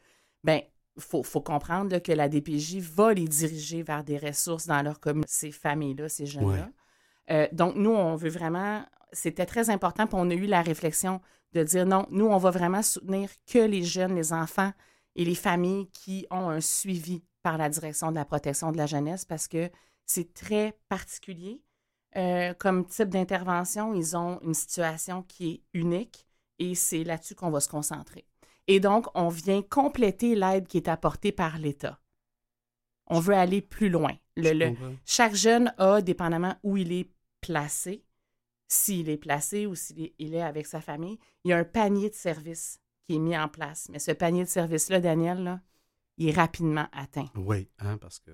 Speaker 5: Bien, il faut, faut comprendre là, que la DPJ va les diriger vers des ressources dans leur communauté, ces familles-là, ces jeunes-là. Euh, donc, nous, on veut vraiment, c'était très important, puis on a eu la réflexion de dire non, nous, on va vraiment soutenir que les jeunes, les enfants et les familles qui ont un suivi par la direction de la protection de la jeunesse parce que c'est très particulier. Euh, comme type d'intervention, ils ont une situation qui est unique et c'est là-dessus qu'on va se concentrer. Et donc, on vient compléter l'aide qui est apportée par l'État. On veut aller plus loin. Le, le- chaque jeune a, dépendamment où il est placé, s'il est placé ou s'il est, avec sa famille, il y a un panier de services qui est mis en place. Mais ce panier de services-là, Daniel, là, il est rapidement atteint.
Speaker 1: Oui, hein, parce que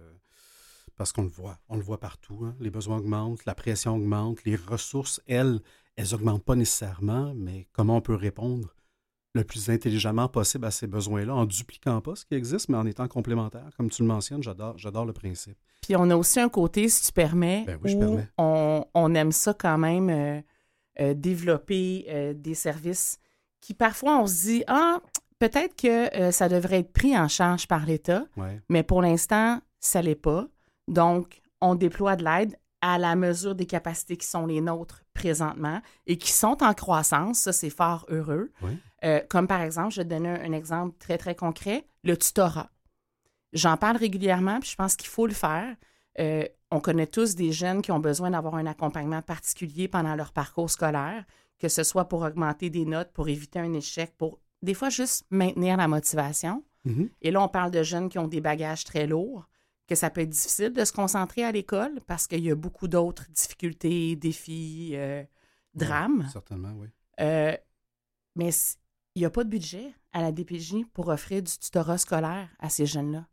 Speaker 1: parce qu'on le voit. On le voit partout. hein. Les besoins augmentent, la pression augmente, les ressources, elles, elles n'augmentent pas nécessairement, mais comment on peut répondre le plus intelligemment possible à ces besoins-là, en dupliquant pas ce qui existe, mais en étant complémentaire? Comme tu le mentionnes, j'adore, j'adore le principe.
Speaker 5: Puis on a aussi un côté, si tu permets,
Speaker 1: Ben oui, je
Speaker 5: où
Speaker 1: permets.
Speaker 5: on, on aime ça quand même euh, euh, développer euh, des services qui parfois on se dit ah peut-être que ça devrait être pris en charge par l'État,
Speaker 1: Ouais.
Speaker 5: mais pour l'instant ça l'est pas. Donc on déploie de l'aide à la mesure des capacités qui sont les nôtres présentement et qui sont en croissance. Ça c'est fort heureux.
Speaker 1: Oui.
Speaker 5: Euh, comme par exemple, je vais te donner un, un exemple très très concret, le tutorat. J'en parle régulièrement, puis je pense qu'il faut le faire. Euh, on connaît tous des jeunes qui ont besoin d'avoir un accompagnement particulier pendant leur parcours scolaire, que ce soit pour augmenter des notes, pour éviter un échec, pour des fois juste maintenir la motivation.
Speaker 1: Mhm.
Speaker 5: Et là, on parle de jeunes qui ont des bagages très lourds, que ça peut être difficile de se concentrer à l'école parce qu'il y a beaucoup d'autres difficultés, défis, euh, drames.
Speaker 1: Certainement, oui.
Speaker 5: Euh, mais il n'y a pas de budget à la DPJ pour offrir du tutorat scolaire à ces jeunes-là.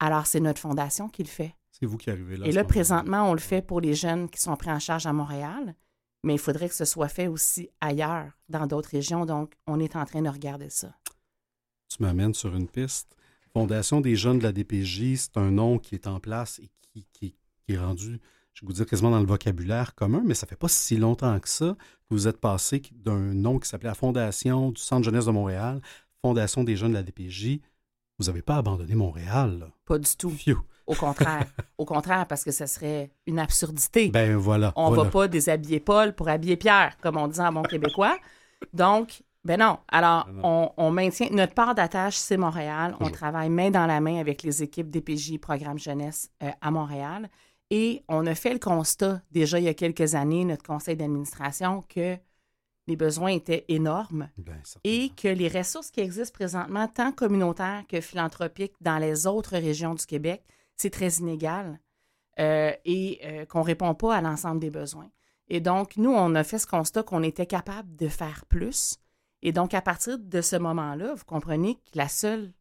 Speaker 5: Alors, c'est notre fondation qui le fait.
Speaker 1: C'est vous qui arrivez là.
Speaker 5: Et là, présentement, on le fait pour les jeunes qui sont pris en charge à Montréal, mais il faudrait que ce soit fait aussi ailleurs, dans d'autres régions. Donc, on est en train de regarder ça.
Speaker 1: Tu m'amènes sur une piste. Fondation des jeunes de la DPJ, c'est un nom qui est en place et qui, qui- qui est rendu, je vais vous dire, quasiment dans le vocabulaire commun, mais ça fait pas si longtemps que ça que vous êtes passé d'un nom qui s'appelait la Fondation du Centre jeunesse de Montréal, Fondation des jeunes de la DPJ. Vous n'avez pas abandonné Montréal. là.
Speaker 5: Pas du tout.
Speaker 1: Phew.
Speaker 5: Au contraire. Au contraire, parce que ce serait une absurdité.
Speaker 1: Ben voilà.
Speaker 5: on
Speaker 1: voilà.
Speaker 5: va pas déshabiller Paul pour habiller Pierre, comme on dit en bon québécois. Donc, ben non. Alors,
Speaker 1: Ben
Speaker 5: on, on maintient notre part d'attache, c'est Montréal. On travaille main dans la main avec les équipes DPJ, Programme Jeunesse euh, à Montréal. Et on a fait le constat, déjà il y a quelques années, notre conseil d'administration, que les besoins étaient énormes et que les ressources qui existent présentement, tant communautaires que philanthropiques dans les autres régions du Québec, c'est très inégal euh, et euh, qu'on ne répond pas à l'ensemble des besoins. Et donc, nous, on a fait ce constat qu'on était capable de faire plus. Et donc, à partir de ce moment-là, vous comprenez que la seule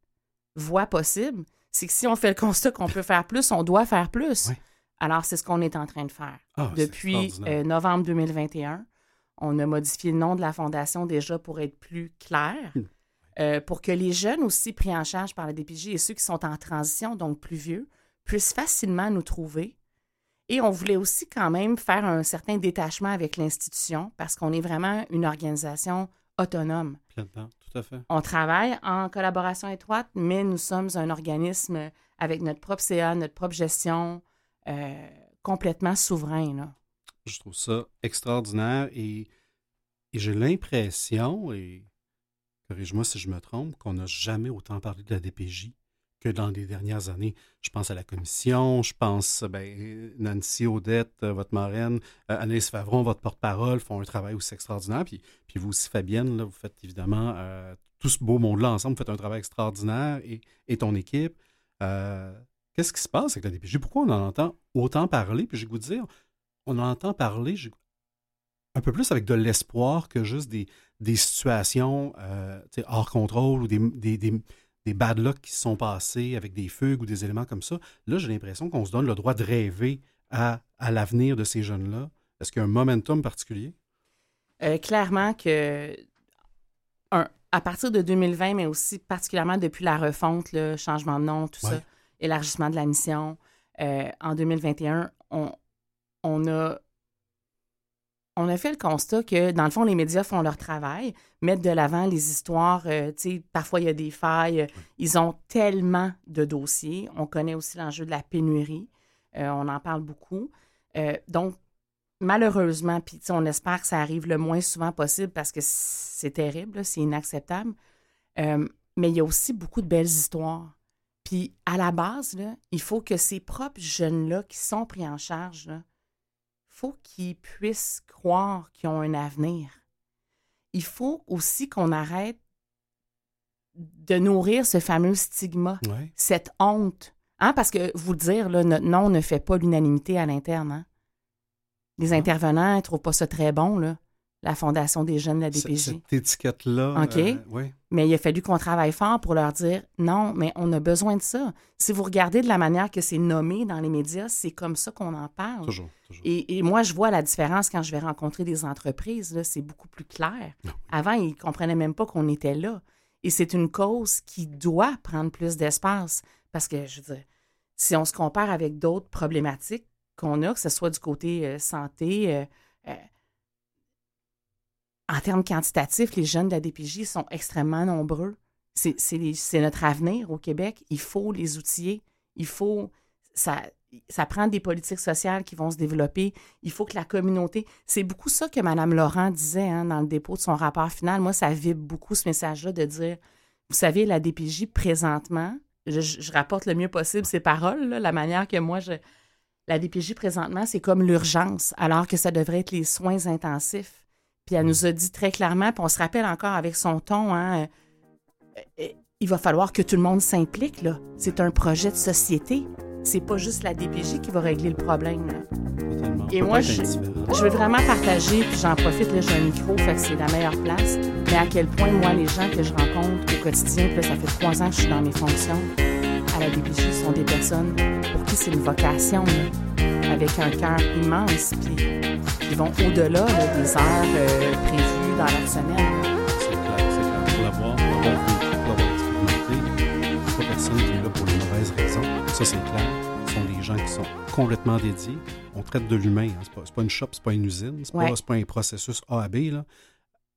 Speaker 5: voie possible, c'est que si on fait le constat qu'on peut faire plus, on doit faire plus.
Speaker 1: Oui.
Speaker 5: Alors, c'est ce qu'on est en train de faire.
Speaker 1: Ah,
Speaker 5: Depuis euh, novembre 2021, on a modifié le nom de la fondation déjà pour être plus clair,
Speaker 1: Hmm.
Speaker 5: euh, pour que les jeunes aussi pris en charge par la DPJ et ceux qui sont en transition, donc plus vieux, puissent facilement nous trouver. Et on voulait aussi quand même faire un certain détachement avec l'institution parce qu'on est vraiment une organisation autonome.
Speaker 1: Pleinement, tout à fait.
Speaker 5: On travaille en collaboration étroite, mais nous sommes un organisme avec notre propre CA, notre propre gestion, euh, complètement souverain. Là.
Speaker 1: Je trouve ça extraordinaire et, et j'ai l'impression, et corrige-moi si je me trompe, qu'on n'a jamais autant parlé de la DPJ que dans les dernières années. Je pense à la commission, je pense, ben, Nancy Odette, euh, votre marraine, euh, Favron, votre porte-parole, font un travail aussi extraordinaire. Puis, puis vous aussi, Fabienne, là, vous faites évidemment euh, tout ce beau monde-là ensemble, vous faites un travail extraordinaire et, et ton équipe. Euh, Qu'est-ce qui se passe avec la DPJ? Pourquoi on en entend autant parler? Puis je vais vous dire, on en entend parler j'ai- un peu plus avec de l'espoir que juste des, des situations euh, hors contrôle ou des, des, des, des bad luck qui se sont passés avec des fugues ou des éléments comme ça. Là, j'ai l'impression qu'on se donne le droit de rêver à, à l'avenir de ces jeunes-là. Est-ce qu'il y a un momentum particulier?
Speaker 5: Euh, clairement que, un, à partir de 2020, mais aussi particulièrement depuis la refonte, le changement de nom, tout ça, élargissement de la mission, euh, en 2021, on, on a on a fait le constat que, dans le fond, les médias font leur travail, mettent de l'avant les histoires. euh, tu sais, parfois, il y a des failles. Ils ont tellement de dossiers. On connaît aussi l'enjeu de la pénurie. Euh, on en parle beaucoup. Euh, donc, malheureusement, puis on espère que ça arrive le moins souvent possible parce que c'est terrible, c'est inacceptable. Euh, mais il y a aussi beaucoup de belles histoires. Puis à la base, là, il faut que ces propres jeunes-là qui sont pris en charge, faut qu'ils puissent croire qu'ils ont un avenir. Il faut aussi qu'on arrête de nourrir ce fameux stigma, cette honte. Hein? Parce que, vous le dire, là, notre nom ne fait pas l'unanimité à l'interne. hein. Les intervenants ne trouvent pas ça très bon, là, la Fondation des jeunes de la DPJ.
Speaker 1: Cette étiquette-là.
Speaker 5: OK.
Speaker 1: euh, oui.
Speaker 5: Mais il a fallu qu'on travaille fort pour leur dire non, mais on a besoin de ça. Si vous regardez de la manière que c'est nommé dans les médias, c'est comme ça qu'on en parle.
Speaker 1: Toujours. toujours.
Speaker 5: Et, et moi, je vois la différence quand je vais rencontrer des entreprises. C'est beaucoup plus clair.
Speaker 1: Ah.
Speaker 5: Avant, ils ne comprenaient même pas qu'on était là. Et c'est une cause qui doit prendre plus d'espace. Parce que, je veux dire, si on se compare avec d'autres problématiques qu'on a, que ce soit du côté euh, santé, euh, en termes quantitatifs, les jeunes de la DPJ sont extrêmement nombreux. C'est notre avenir au Québec. Il faut les outiller. Il faut. Ça, prend des politiques sociales qui vont se développer. Il faut que la communauté. C'est beaucoup ça que Mme Laurent disait hein, dans le dépôt de son rapport final. Moi, ça vibre beaucoup ce message-là de dire vous savez, la DPJ présentement, je, rapporte le mieux possible ces paroles, la manière que moi je. La DPJ présentement, c'est comme l'urgence, alors que ça devrait être les soins intensifs. Puis elle nous a dit très clairement, puis on se rappelle encore avec son ton, hein, euh, il va falloir que tout le monde s'implique, là. C'est un projet de société. C'est pas juste la DPJ qui va régler le problème, là. Et moi, je, je veux vraiment partager, puis j'en profite, là, j'ai un micro, fait que c'est la meilleure place. Mais à quel point, moi, les gens que je rencontre au quotidien, puis là, ça fait trois ans que je suis dans mes fonctions à la DPJ, sont des personnes pour qui c'est une vocation, là, avec un cœur immense, puis qui vont au-delà là, des heures euh, prévues dans leur semaine.
Speaker 1: C'est clair, c'est clair. Pour l'avoir, pour l'avoir vécu, pour l'avoir expérimenté, pas personne qui est là pour les mauvaises raisons. Ça, c'est clair. Ce sont des gens qui sont complètement dédiés. On traite de l'humain. Hein. C'est pas, une shop, c'est pas une usine, c'est
Speaker 5: Ouais.
Speaker 1: pas, un processus A à B. Là.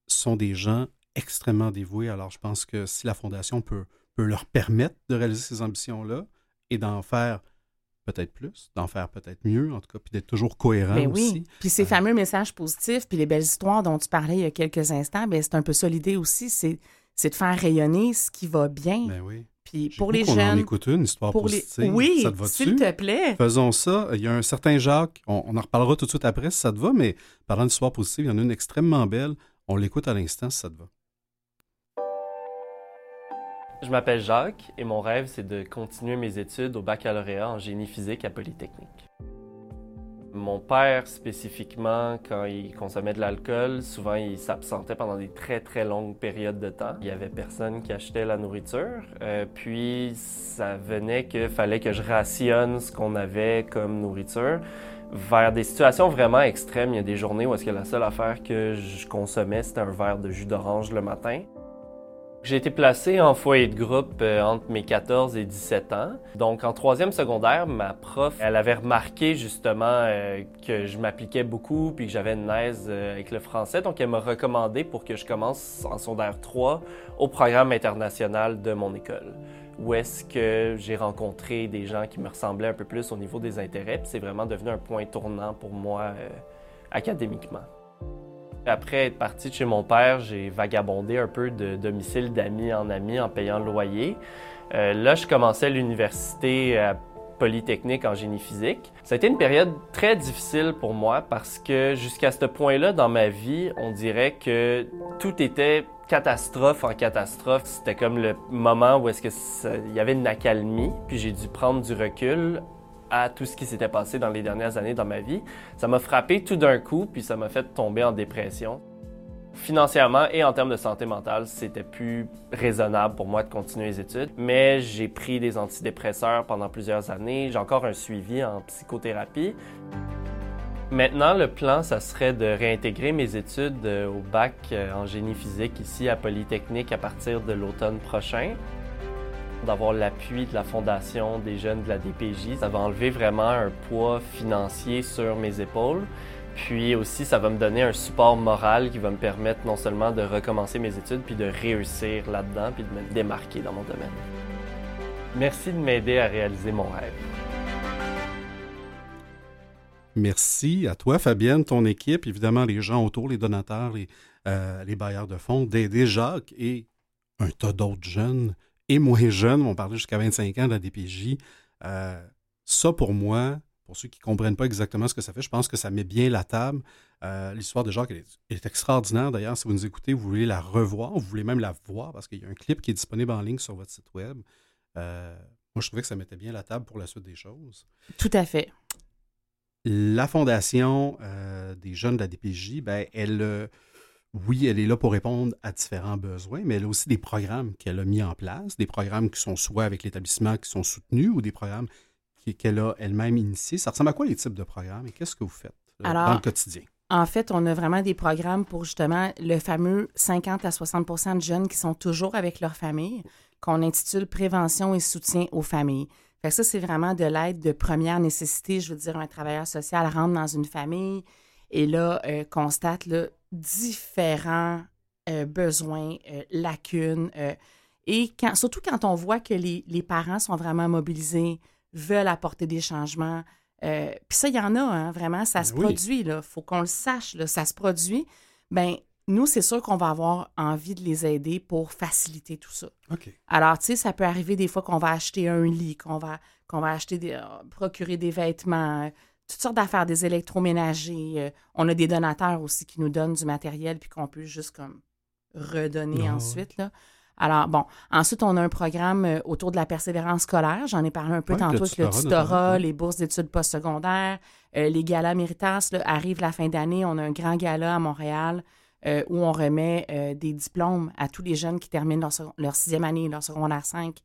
Speaker 1: Ce sont des gens extrêmement dévoués. Alors, je pense que si la Fondation peut, peut leur permettre de réaliser ces ambitions-là et d'en faire peut-être plus, d'en faire peut-être mieux, en tout cas, puis d'être toujours cohérent
Speaker 5: Ben
Speaker 1: aussi.
Speaker 5: Puis ces fameux messages positifs, puis les belles histoires dont tu parlais il y a quelques instants, ben c'est un peu ça l'idée aussi, c'est c'est de faire rayonner ce qui va bien.
Speaker 1: Ben oui.
Speaker 5: Puis pour
Speaker 1: le
Speaker 5: les
Speaker 1: qu'on
Speaker 5: jeunes,
Speaker 1: écoute une histoire
Speaker 5: pour les
Speaker 1: positive.
Speaker 5: oui,
Speaker 1: ça te va
Speaker 5: s'il te plaît.
Speaker 1: Faisons ça. Il y a un certain Jacques, on, on en reparlera tout de suite après si ça te va, mais parlant d'histoire positive, il y en a une extrêmement belle. On l'écoute à l'instant si ça te va.
Speaker 6: Je m'appelle Jacques et mon rêve, c'est de continuer mes études au baccalauréat en génie physique à Polytechnique. Mon père, spécifiquement, quand il consommait de l'alcool, souvent il s'absentait pendant des très très longues périodes de temps. Il y avait personne qui achetait la nourriture. Euh, puis ça venait qu'il fallait que je rationne ce qu'on avait comme nourriture vers des situations vraiment extrêmes. Il y a des journées où est-ce que la seule affaire que je consommais, c'était un verre de jus d'orange le matin. J'ai été placé en foyer de groupe euh, entre mes 14 et 17 ans. Donc, en troisième secondaire, ma prof, elle avait remarqué justement euh, que je m'appliquais beaucoup puis que j'avais une aise euh, avec le français. Donc, elle m'a recommandé pour que je commence en secondaire 3 au programme international de mon école. Où est-ce que j'ai rencontré des gens qui me ressemblaient un peu plus au niveau des intérêts. C'est vraiment devenu un point tournant pour moi académiquement. Après être parti de chez mon père, j'ai vagabondé un peu de domicile d'amis en ami en payant le loyer. Euh, là, je commençais l'université Polytechnique en génie physique. Ça a été une période très difficile pour moi parce que jusqu'à ce point-là dans ma vie, on dirait que tout était catastrophe en catastrophe. C'était comme le moment où est-ce que il y avait une accalmie, puis j'ai dû prendre du recul à tout ce qui s'était passé dans les dernières années dans ma vie. Ça m'a frappé tout d'un coup, puis ça m'a fait tomber en dépression. Financièrement et en termes de santé mentale, c'était plus raisonnable pour moi de continuer les études. Mais j'ai pris des antidépresseurs pendant plusieurs années. J'ai encore un suivi en psychothérapie. Maintenant, le plan, ça serait de réintégrer mes études euh, au bac euh, en génie physique ici à Polytechnique à partir de l'automne prochain d'avoir l'appui de la Fondation des jeunes de la DPJ. Ça va enlever vraiment un poids financier sur mes épaules. Puis aussi, ça va me donner un support moral qui va me permettre non seulement de recommencer mes études, puis de réussir là-dedans, puis de me démarquer dans mon domaine. Merci de m'aider à réaliser mon rêve.
Speaker 1: Merci à toi, Fabienne, ton équipe, évidemment les gens autour, les donateurs, les, euh, bailleurs de fonds, d'aider Jacques et un tas d'autres jeunes et moins jeunes, on parlait jusqu'à 25 ans de la DPJ. Euh, ça, pour moi, pour ceux qui ne comprennent pas exactement ce que ça fait, je pense que ça met bien la table. Euh, L'histoire de Jacques elle est, elle est extraordinaire. D'ailleurs, si vous nous écoutez, vous voulez la revoir, vous voulez même la voir parce qu'il y a un clip qui est disponible en ligne sur votre site web. Euh, moi, je trouvais que ça mettait bien la table pour la suite des choses.
Speaker 5: Tout à fait.
Speaker 1: La Fondation euh, des jeunes de la DPJ, ben, elle, oui, elle est là pour répondre à différents besoins, mais elle a aussi des programmes qu'elle a mis en place, des programmes qui sont soit avec l'établissement qui sont soutenus ou des programmes qu'elle a elle-même initiés. Ça ressemble à quoi les types de programmes et qu'est-ce que vous faites
Speaker 5: Alors,
Speaker 1: dans le quotidien?
Speaker 5: En fait, on a vraiment des programmes pour justement le fameux 50 à 60% de jeunes qui sont toujours avec leur famille, qu'on intitule Prévention et soutien aux familles. Fait que ça, c'est vraiment de l'aide de première nécessité. Je veux dire, un travailleur social rentre dans une famille et là, euh, constate là, différents euh, besoins, euh, lacunes. euh, et quand, surtout quand on voit que les, les parents sont vraiment mobilisés, veulent apporter des changements. Puis ça, il y en a, hein, vraiment, ça
Speaker 1: Ben
Speaker 5: se
Speaker 1: oui.
Speaker 5: produit, il faut qu'on le sache, là, ça se produit. Ben nous, c'est sûr qu'on va avoir envie de les aider pour faciliter tout ça. Alors, tu sais, ça peut arriver des fois qu'on va acheter un lit, qu'on va, qu'on va acheter des, procurer des vêtements, toutes sortes d'affaires, des électroménagers. euh, on a des donateurs aussi qui nous donnent du matériel puis qu'on peut juste comme redonner
Speaker 1: Ah,
Speaker 5: ensuite. Là. Alors, bon, ensuite, on a un programme euh, autour de la persévérance scolaire. J'en ai parlé un peu
Speaker 1: Ouais,
Speaker 5: tantôt avec le
Speaker 1: tutorat,
Speaker 5: les bourses d'études postsecondaires, euh, les galas Méritas. Là, arrive la fin d'année, on a un grand gala à Montréal euh, où on remet euh, des diplômes à tous les jeunes qui terminent leur, leur sixième année, leur secondaire 5.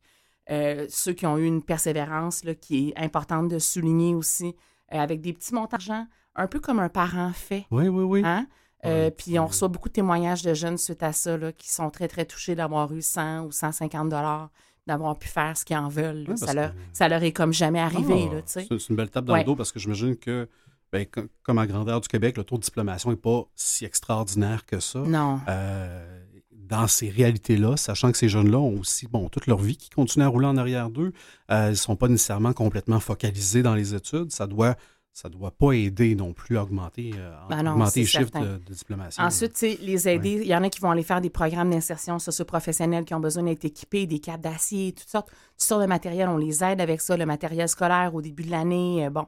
Speaker 5: Euh, ceux qui ont eu une persévérance là, qui est importante de souligner aussi, avec des petits montants d'argent, un peu comme un parent fait.
Speaker 1: Oui, oui, oui.
Speaker 5: Hein? Euh, puis on reçoit beaucoup de témoignages de jeunes suite à ça, là, qui sont très, très touchés d'avoir eu 100 ou 150 dollars, d'avoir pu faire ce qu'ils en veulent.
Speaker 1: Ouais,
Speaker 5: ça, leur,
Speaker 1: que-
Speaker 5: ça leur est comme jamais arrivé.
Speaker 1: Ah,
Speaker 5: là, tu sais.
Speaker 1: c'est une belle tape dans
Speaker 5: Ouais.
Speaker 1: le dos parce que j'imagine que, ben, co- comme à grandeur du Québec, le taux de diplomation n'est pas si extraordinaire que ça.
Speaker 5: Non.
Speaker 1: Euh, dans ces réalités-là, sachant que ces jeunes-là ont aussi bon, toute leur vie qui continue à rouler en arrière d'eux, euh, ils ne sont pas nécessairement complètement focalisés dans les études. Ça doit, ça doit pas aider non plus à augmenter, euh,
Speaker 5: Ben non,
Speaker 1: augmenter les chiffres de, de diplomation.
Speaker 5: Ensuite, les aider, il y en a qui vont aller faire des programmes d'insertion socio-professionnelle qui ont besoin d'être équipés, des câbles d'acier, toutes sortes, toutes sortes de matériel. On les aide avec ça, le matériel scolaire au début de l'année. euh, bon.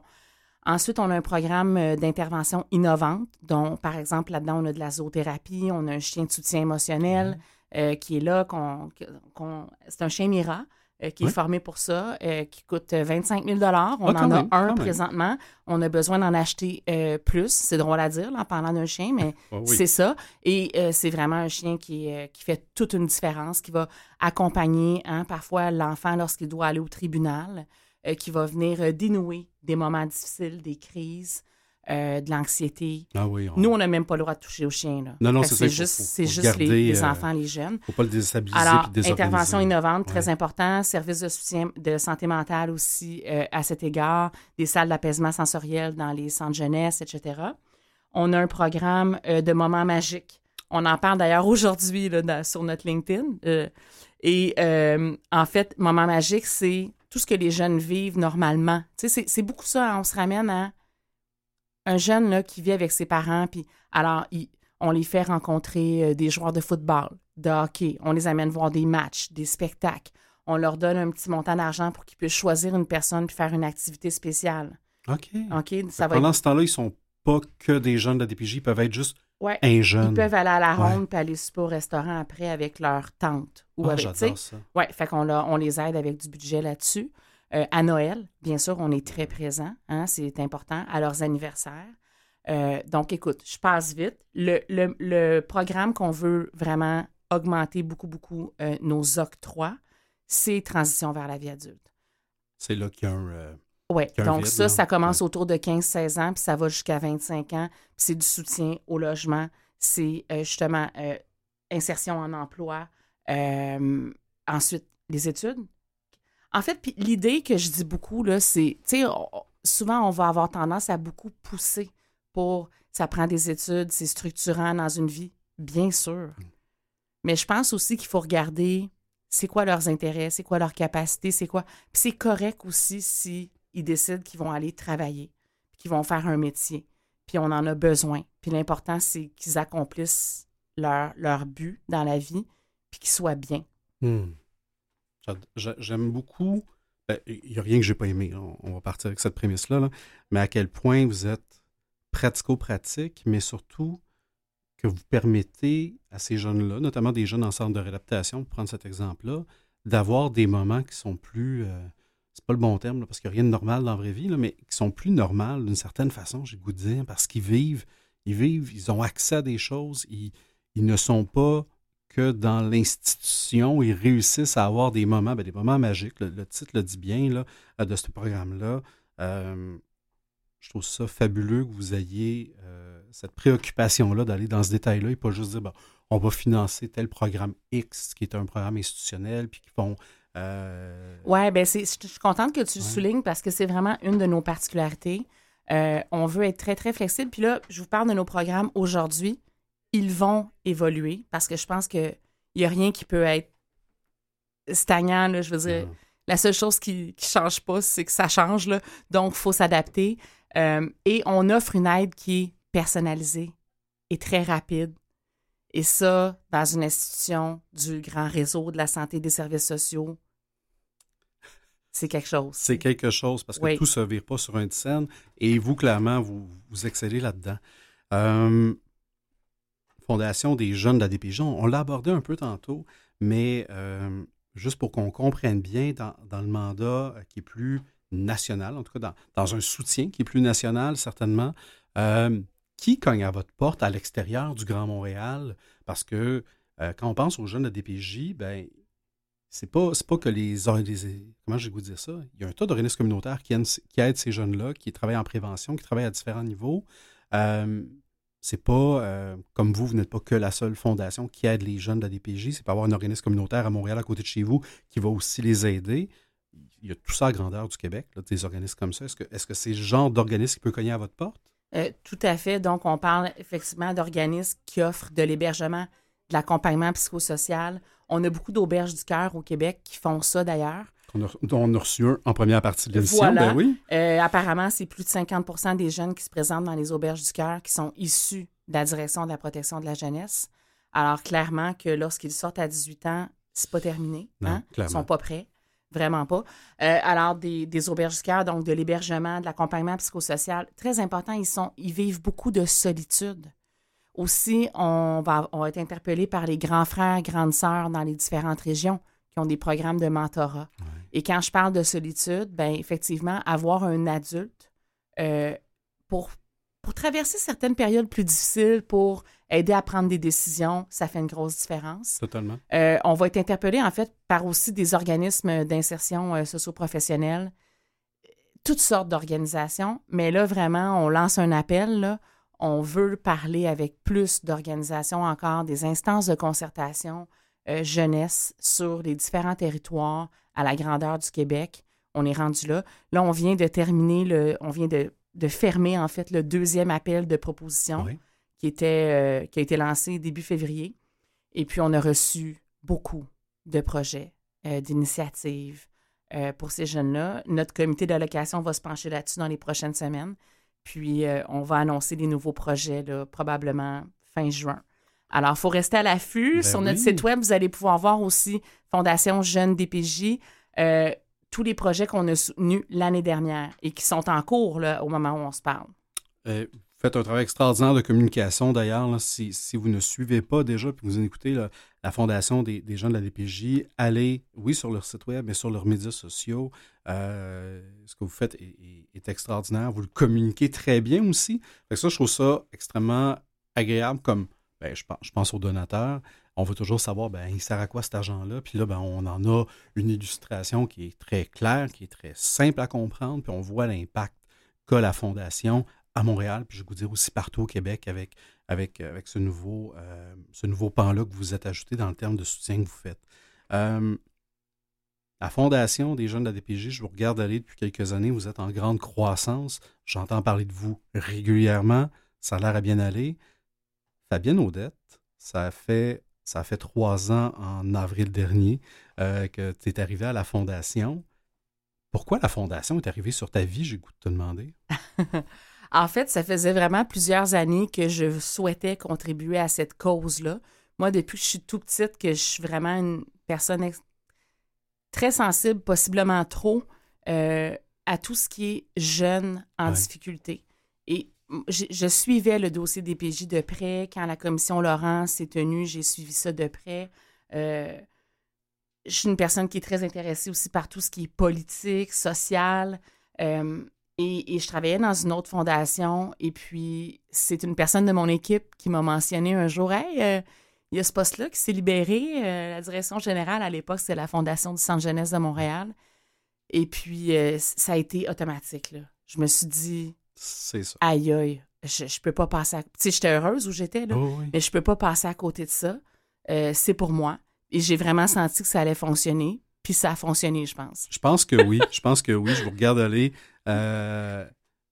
Speaker 5: Ensuite, on a un programme euh, d'intervention innovante, dont, par exemple, là-dedans, on a de la zoothérapie, on a un chien de soutien émotionnel euh, qui est là, qu'on, qu'on- c'est un chien Mira. euh, qui est formé pour ça, euh, qui coûte 25 000 On
Speaker 1: Ah,
Speaker 5: en a
Speaker 1: même,
Speaker 5: un
Speaker 1: même.
Speaker 5: présentement. On a besoin d'en acheter euh, plus. C'est drôle à dire là, en parlant d'un chien, mais
Speaker 1: Ah oui.
Speaker 5: c'est ça. Et euh, c'est vraiment un chien qui, qui fait toute une différence, qui va accompagner hein, parfois l'enfant lorsqu'il doit aller au tribunal, euh, qui va venir euh, dénouer des moments difficiles, des crises, euh, de l'anxiété.
Speaker 1: Ah oui, on-
Speaker 5: Nous, on n'a même pas le droit de toucher au chien. Là.
Speaker 1: Non, non, c'est
Speaker 5: juste, c'est juste les,
Speaker 1: garder,
Speaker 5: les enfants, les jeunes.
Speaker 1: faut pas le déstabiliser
Speaker 5: Alors, intervention innovante, très
Speaker 1: Ouais.
Speaker 5: important. Service de soutien de santé mentale aussi euh, à cet égard. Des salles d'apaisement sensoriel dans les centres jeunesse, etc. On a un programme euh, de moments magiques. On en parle d'ailleurs aujourd'hui sur notre LinkedIn. Et en fait, moment magique, c'est tout ce que les jeunes vivent normalement. Tu sais, c'est- c'est beaucoup ça. hein. On se ramène à un jeune là, qui vit avec ses parents, puis alors, il- on les fait rencontrer euh, des joueurs de football, de hockey, on les amène voir des matchs, des spectacles. On leur donne un petit montant d'argent pour qu'ils puissent choisir une personne puis faire une activité spéciale.
Speaker 1: OK.
Speaker 5: OK? Ça va
Speaker 1: Pendant
Speaker 5: être...
Speaker 1: ce temps-là, ils sont pas que des jeunes de la DPJ, ils peuvent être juste
Speaker 5: Ouais.
Speaker 1: un
Speaker 5: Ils
Speaker 1: jeune.
Speaker 5: peuvent aller à la ronde puis aller souper au restaurant après avec leur tante. Ou
Speaker 1: Ah,
Speaker 5: avec,
Speaker 1: j'adore ça.
Speaker 5: Oui, fait qu'on on les aide avec du budget là-dessus. Euh, à Noël, bien sûr, on est très présent, hein, c'est important, à leurs anniversaires. Euh, donc, écoute, je passe vite. Le, le- le programme qu'on veut vraiment augmenter beaucoup, beaucoup euh, nos octrois, c'est Transition vers la vie adulte.
Speaker 1: C'est là qu'il y a un...
Speaker 5: Oui, donc
Speaker 1: vide,
Speaker 5: ça, ça commence autour de 15-16 ans, puis ça va jusqu'à 25 ans. Puis c'est du soutien au logement, c'est euh, justement euh, insertion en emploi, euh, ensuite les études. En fait, puis l'idée que je dis beaucoup, là, c'est, tu sais, souvent on va avoir tendance à beaucoup pousser pour, ça prend des études, c'est structurant dans une vie, bien sûr. Mais je pense aussi qu'il faut regarder c'est quoi leurs intérêts, c'est quoi leurs capacités, c'est quoi. Puis c'est correct aussi si ils décident qu'ils vont aller travailler, qu'ils vont faire un métier, puis on en a besoin. Puis l'important, c'est qu'ils accomplissent leur, but dans la vie, puis qu'ils soient bien.
Speaker 1: Hmm. J'aime beaucoup. ben, Il n'y a rien que j'ai pas aimé. On, va partir avec cette prémisse-là. là. Mais à quel point vous êtes pratico-pratique, mais surtout que vous permettez à ces jeunes-là, notamment des jeunes en centre de réadaptation, pour prendre cet exemple-là, d'avoir des moments qui sont plus. euh, c'est pas le bon terme, parce qu'il n'y a rien de normal dans la vraie vie, là, mais qui sont plus normales d'une certaine façon, j'ai le goût de dire, parce qu'ils vivent, ils vivent, ils ont accès à des choses, ils, ils ne sont pas que dans l'institution, ils réussissent à avoir des moments, ben, des moments magiques. Le, le titre le dit bien là, euh, de ce programme-là. Euh, je trouve ça fabuleux que vous ayez euh, cette préoccupation-là d'aller dans ce détail-là et pas juste dire ben, on va financer tel programme X qui est un programme institutionnel, puis qui font. Euh,
Speaker 5: Ouais, ben je suis contente que tu le
Speaker 1: Ouais.
Speaker 5: soulignes parce que c'est vraiment une de nos particularités. Euh, on veut être très, très flexible. Puis là, je vous parle de nos programmes aujourd'hui. Ils vont évoluer parce que je pense qu'il n'y a rien qui peut être stagnant. Là, je veux dire, la seule chose qui ne change pas, c'est que ça change. Là. Donc, il faut s'adapter. Euh, et on offre une aide qui est personnalisée et très rapide. Et ça, dans une institution du grand réseau de la santé et des services sociaux, c'est quelque chose.
Speaker 1: c'est quelque chose parce que
Speaker 5: Oui.
Speaker 1: tout se vire pas sur une scène et vous, clairement, vous, vous excellez là-dedans. Euh, Fondation des jeunes de la DPJ, on, on l'a abordé un peu tantôt, mais euh, juste pour qu'on comprenne bien dans, dans, le mandat qui est plus national, en tout cas dans, dans un soutien qui est plus national certainement, euh, qui cogne à votre porte à l'extérieur du Grand Montréal? Parce que euh, quand on pense aux jeunes de DPJ, ben c'est pas, pas que les, Comment je vais vous dire ça? Il y a un tas d'organismes communautaires qui aident, ces jeunes-là, qui travaillent en prévention, qui travaillent à différents niveaux. Euh, c'est pas euh, comme vous, vous n'êtes pas que la seule fondation qui aide les jeunes de la DPJ. C'est pas avoir un organisme communautaire à Montréal à côté de chez vous qui va aussi les aider. Il y a tout ça à grandeur du Québec, des organismes comme ça. Est-ce que, est-ce que c'est ce genre d'organisme qui peut cogner à votre porte?
Speaker 5: Euh, tout à fait. Donc, on parle effectivement d'organismes qui offrent de l'hébergement, de l'accompagnement psychosocial, on a beaucoup d'auberges du cœur au Québec qui font ça d'ailleurs.
Speaker 1: On a, reçu un en première partie de l'émission, ben oui.
Speaker 5: Euh, apparemment, c'est plus de 50 des jeunes qui se présentent dans les auberges du cœur qui sont issus de la direction de la protection de la jeunesse. Alors, clairement que lorsqu'ils sortent à 18 ans, c'est pas terminé. hein? Ils sont pas prêts. Vraiment pas. Euh, alors, des, des, donc de l'hébergement, de l'accompagnement psychosocial, très important, ils, sont, ils vivent beaucoup de solitude. Aussi, on va, être interpellé par les grands frères, grandes sœurs dans les différentes régions qui ont des programmes de mentorat. Et quand je parle de solitude, ben effectivement, avoir un adulte euh, pour, pour traverser certaines périodes plus difficiles, pour aider à prendre des décisions, ça fait une grosse différence.
Speaker 1: Totalement.
Speaker 5: Euh, on va être interpellé, en fait, par aussi des organismes d'insertion euh, socio-professionnelle, toutes sortes d'organisations. Mais là, vraiment, on lance un appel, là on veut parler avec plus d'organisations encore, des instances de concertation euh, jeunesse sur les différents territoires à la grandeur du Québec. On est rendu là. Là, on vient de terminer, le, on vient de, fermer en fait le deuxième appel de proposition qui, était, euh, qui a été lancé début février. Et puis, on a reçu beaucoup de projets, euh, d'initiatives pour ces jeunes-là. Notre comité d'allocation va se pencher là-dessus dans les prochaines semaines. Puis, euh, on va annoncer des nouveaux projets probablement fin juin. Alors, il faut rester à l'affût. Ben Sur notre site web, vous allez pouvoir voir aussi Fondation Jeunes DPJ, euh, tous les projets qu'on a soutenus l'année dernière et qui sont en cours là, au moment où on se parle.
Speaker 1: Euh, faites un travail extraordinaire de communication d'ailleurs. Si, vous ne suivez pas déjà puis vous écoutez la Fondation des, des, gens de la DPJ, allez, oui, sur leur site web, mais sur leurs médias sociaux. Euh, ce que vous faites est, extraordinaire. Vous le communiquez très bien aussi. Fait ça, je trouve ça extrêmement agréable comme ben, je, pense, je pense aux donateurs. On veut toujours savoir, ben, il sert à quoi cet argent-là? Puis là, ben, on en a une illustration qui est très claire, qui est très simple à comprendre. Puis on voit l'impact qu'a la Fondation à Montréal, puis je vais vous dire aussi partout au Québec avec, avec, avec ce nouveau, euh, nouveau pan-là que vous êtes ajouté dans le terme de soutien que vous faites. Euh, la Fondation des jeunes de la DPJ, je vous regarde aller depuis quelques années, vous êtes en grande croissance. J'entends parler de vous régulièrement. Ça a l'air à bien aller. Fabienne Odette, ça fait, ça fait trois ans en avril dernier euh, que tu es arrivé à la Fondation. Pourquoi la Fondation est arrivée sur ta vie, j'ai goût de te demander?
Speaker 5: En fait, ça faisait vraiment plusieurs années que je souhaitais contribuer à cette cause-là. Moi, depuis que je suis tout petite, que je suis vraiment une personne très sensible, possiblement trop, euh, à tout ce qui est jeune en difficulté. Et je, suivais le dossier des PJ de près. Quand la commission Laurent s'est tenue, j'ai suivi ça de près. Euh, je suis une personne qui est très intéressée aussi par tout ce qui est politique, social. Euh, et, je travaillais dans une autre fondation. Et puis, c'est une personne de mon équipe qui m'a mentionné un jour Hey, euh, il y a ce poste-là qui s'est libéré. Euh, la direction générale, à l'époque, c'est la Fondation du Centre Jeunesse de Montréal. Et puis, euh, ça a été automatique. Là. Je me suis dit
Speaker 1: C'est ça.
Speaker 5: Aïe, aïe, je, je peux pas passer à. Tu sais, j'étais heureuse où j'étais, là, oh mais je peux pas passer à côté de ça. c'est pour moi. Et j'ai vraiment senti que ça allait fonctionner. Puis ça a fonctionné, je pense.
Speaker 1: Je pense que oui. je pense que oui. Je vous regarde aller. Euh,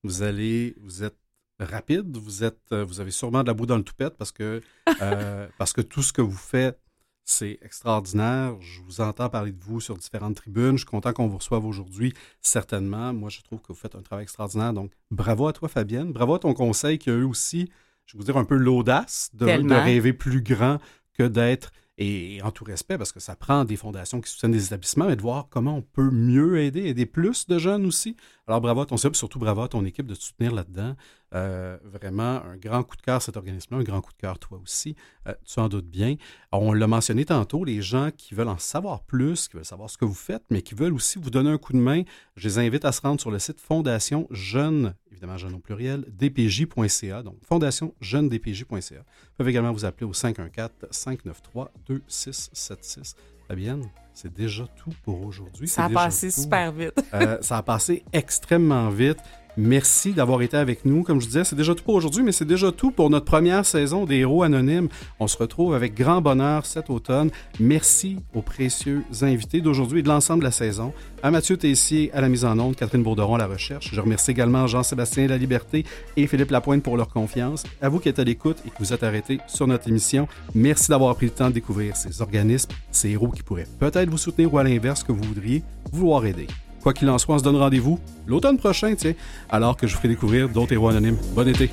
Speaker 1: vous allez, vous êtes rapide, vous êtes, euh, vous avez sûrement de la boue dans le toupette parce que, euh, parce que tout ce que vous faites, c'est extraordinaire. Je vous entends parler de vous sur différentes tribunes. Je suis content qu'on vous reçoive aujourd'hui, certainement. Moi, je trouve que vous faites un travail extraordinaire. Donc, bravo à toi, Fabienne. Bravo à ton conseil qui a eu aussi, je vais vous dire, un peu l'audace de, de, rêver plus grand que d'être et, en tout respect, parce que ça prend des fondations qui soutiennent des établissements, et de voir comment on peut mieux aider, aider plus de jeunes aussi. Alors bravo à ton sub, surtout bravo à ton équipe de te soutenir là-dedans. Euh, vraiment, un grand coup de cœur cet organisme-là, un grand coup de cœur toi aussi, euh, tu en doutes bien. on l'a mentionné tantôt, les gens qui veulent en savoir plus, qui veulent savoir ce que vous faites, mais qui veulent aussi vous donner un coup de main, je les invite à se rendre sur le site Fondation Jeune, évidemment jeune au pluriel, dpj.ca, donc Fondation Jeune dpj.ca. Vous pouvez également vous appeler au 514-593-2676. Fabienne, c'est déjà tout pour aujourd'hui.
Speaker 5: Ça a passé super vite.
Speaker 1: Euh, ça a passé extrêmement vite. Merci d'avoir été avec nous. Comme je disais, c'est déjà tout pour aujourd'hui, mais c'est déjà tout pour notre première saison des Héros Anonymes. On se retrouve avec grand bonheur cet automne. Merci aux précieux invités d'aujourd'hui et de l'ensemble de la saison. À Mathieu Tessier à la mise en onde, Catherine Bourderon à la recherche. Je remercie également Jean-Sébastien La Liberté et Philippe Lapointe pour leur confiance. À vous qui êtes à l'écoute et qui vous êtes arrêtés sur notre émission, merci d'avoir pris le temps de découvrir ces organismes, ces héros qui pourraient peut-être vous soutenir ou à l'inverse que vous voudriez vouloir aider. Quoi qu'il en soit, on se donne rendez-vous l'automne prochain, tiens, alors que je vous ferai découvrir d'autres héros anonymes. Bon été!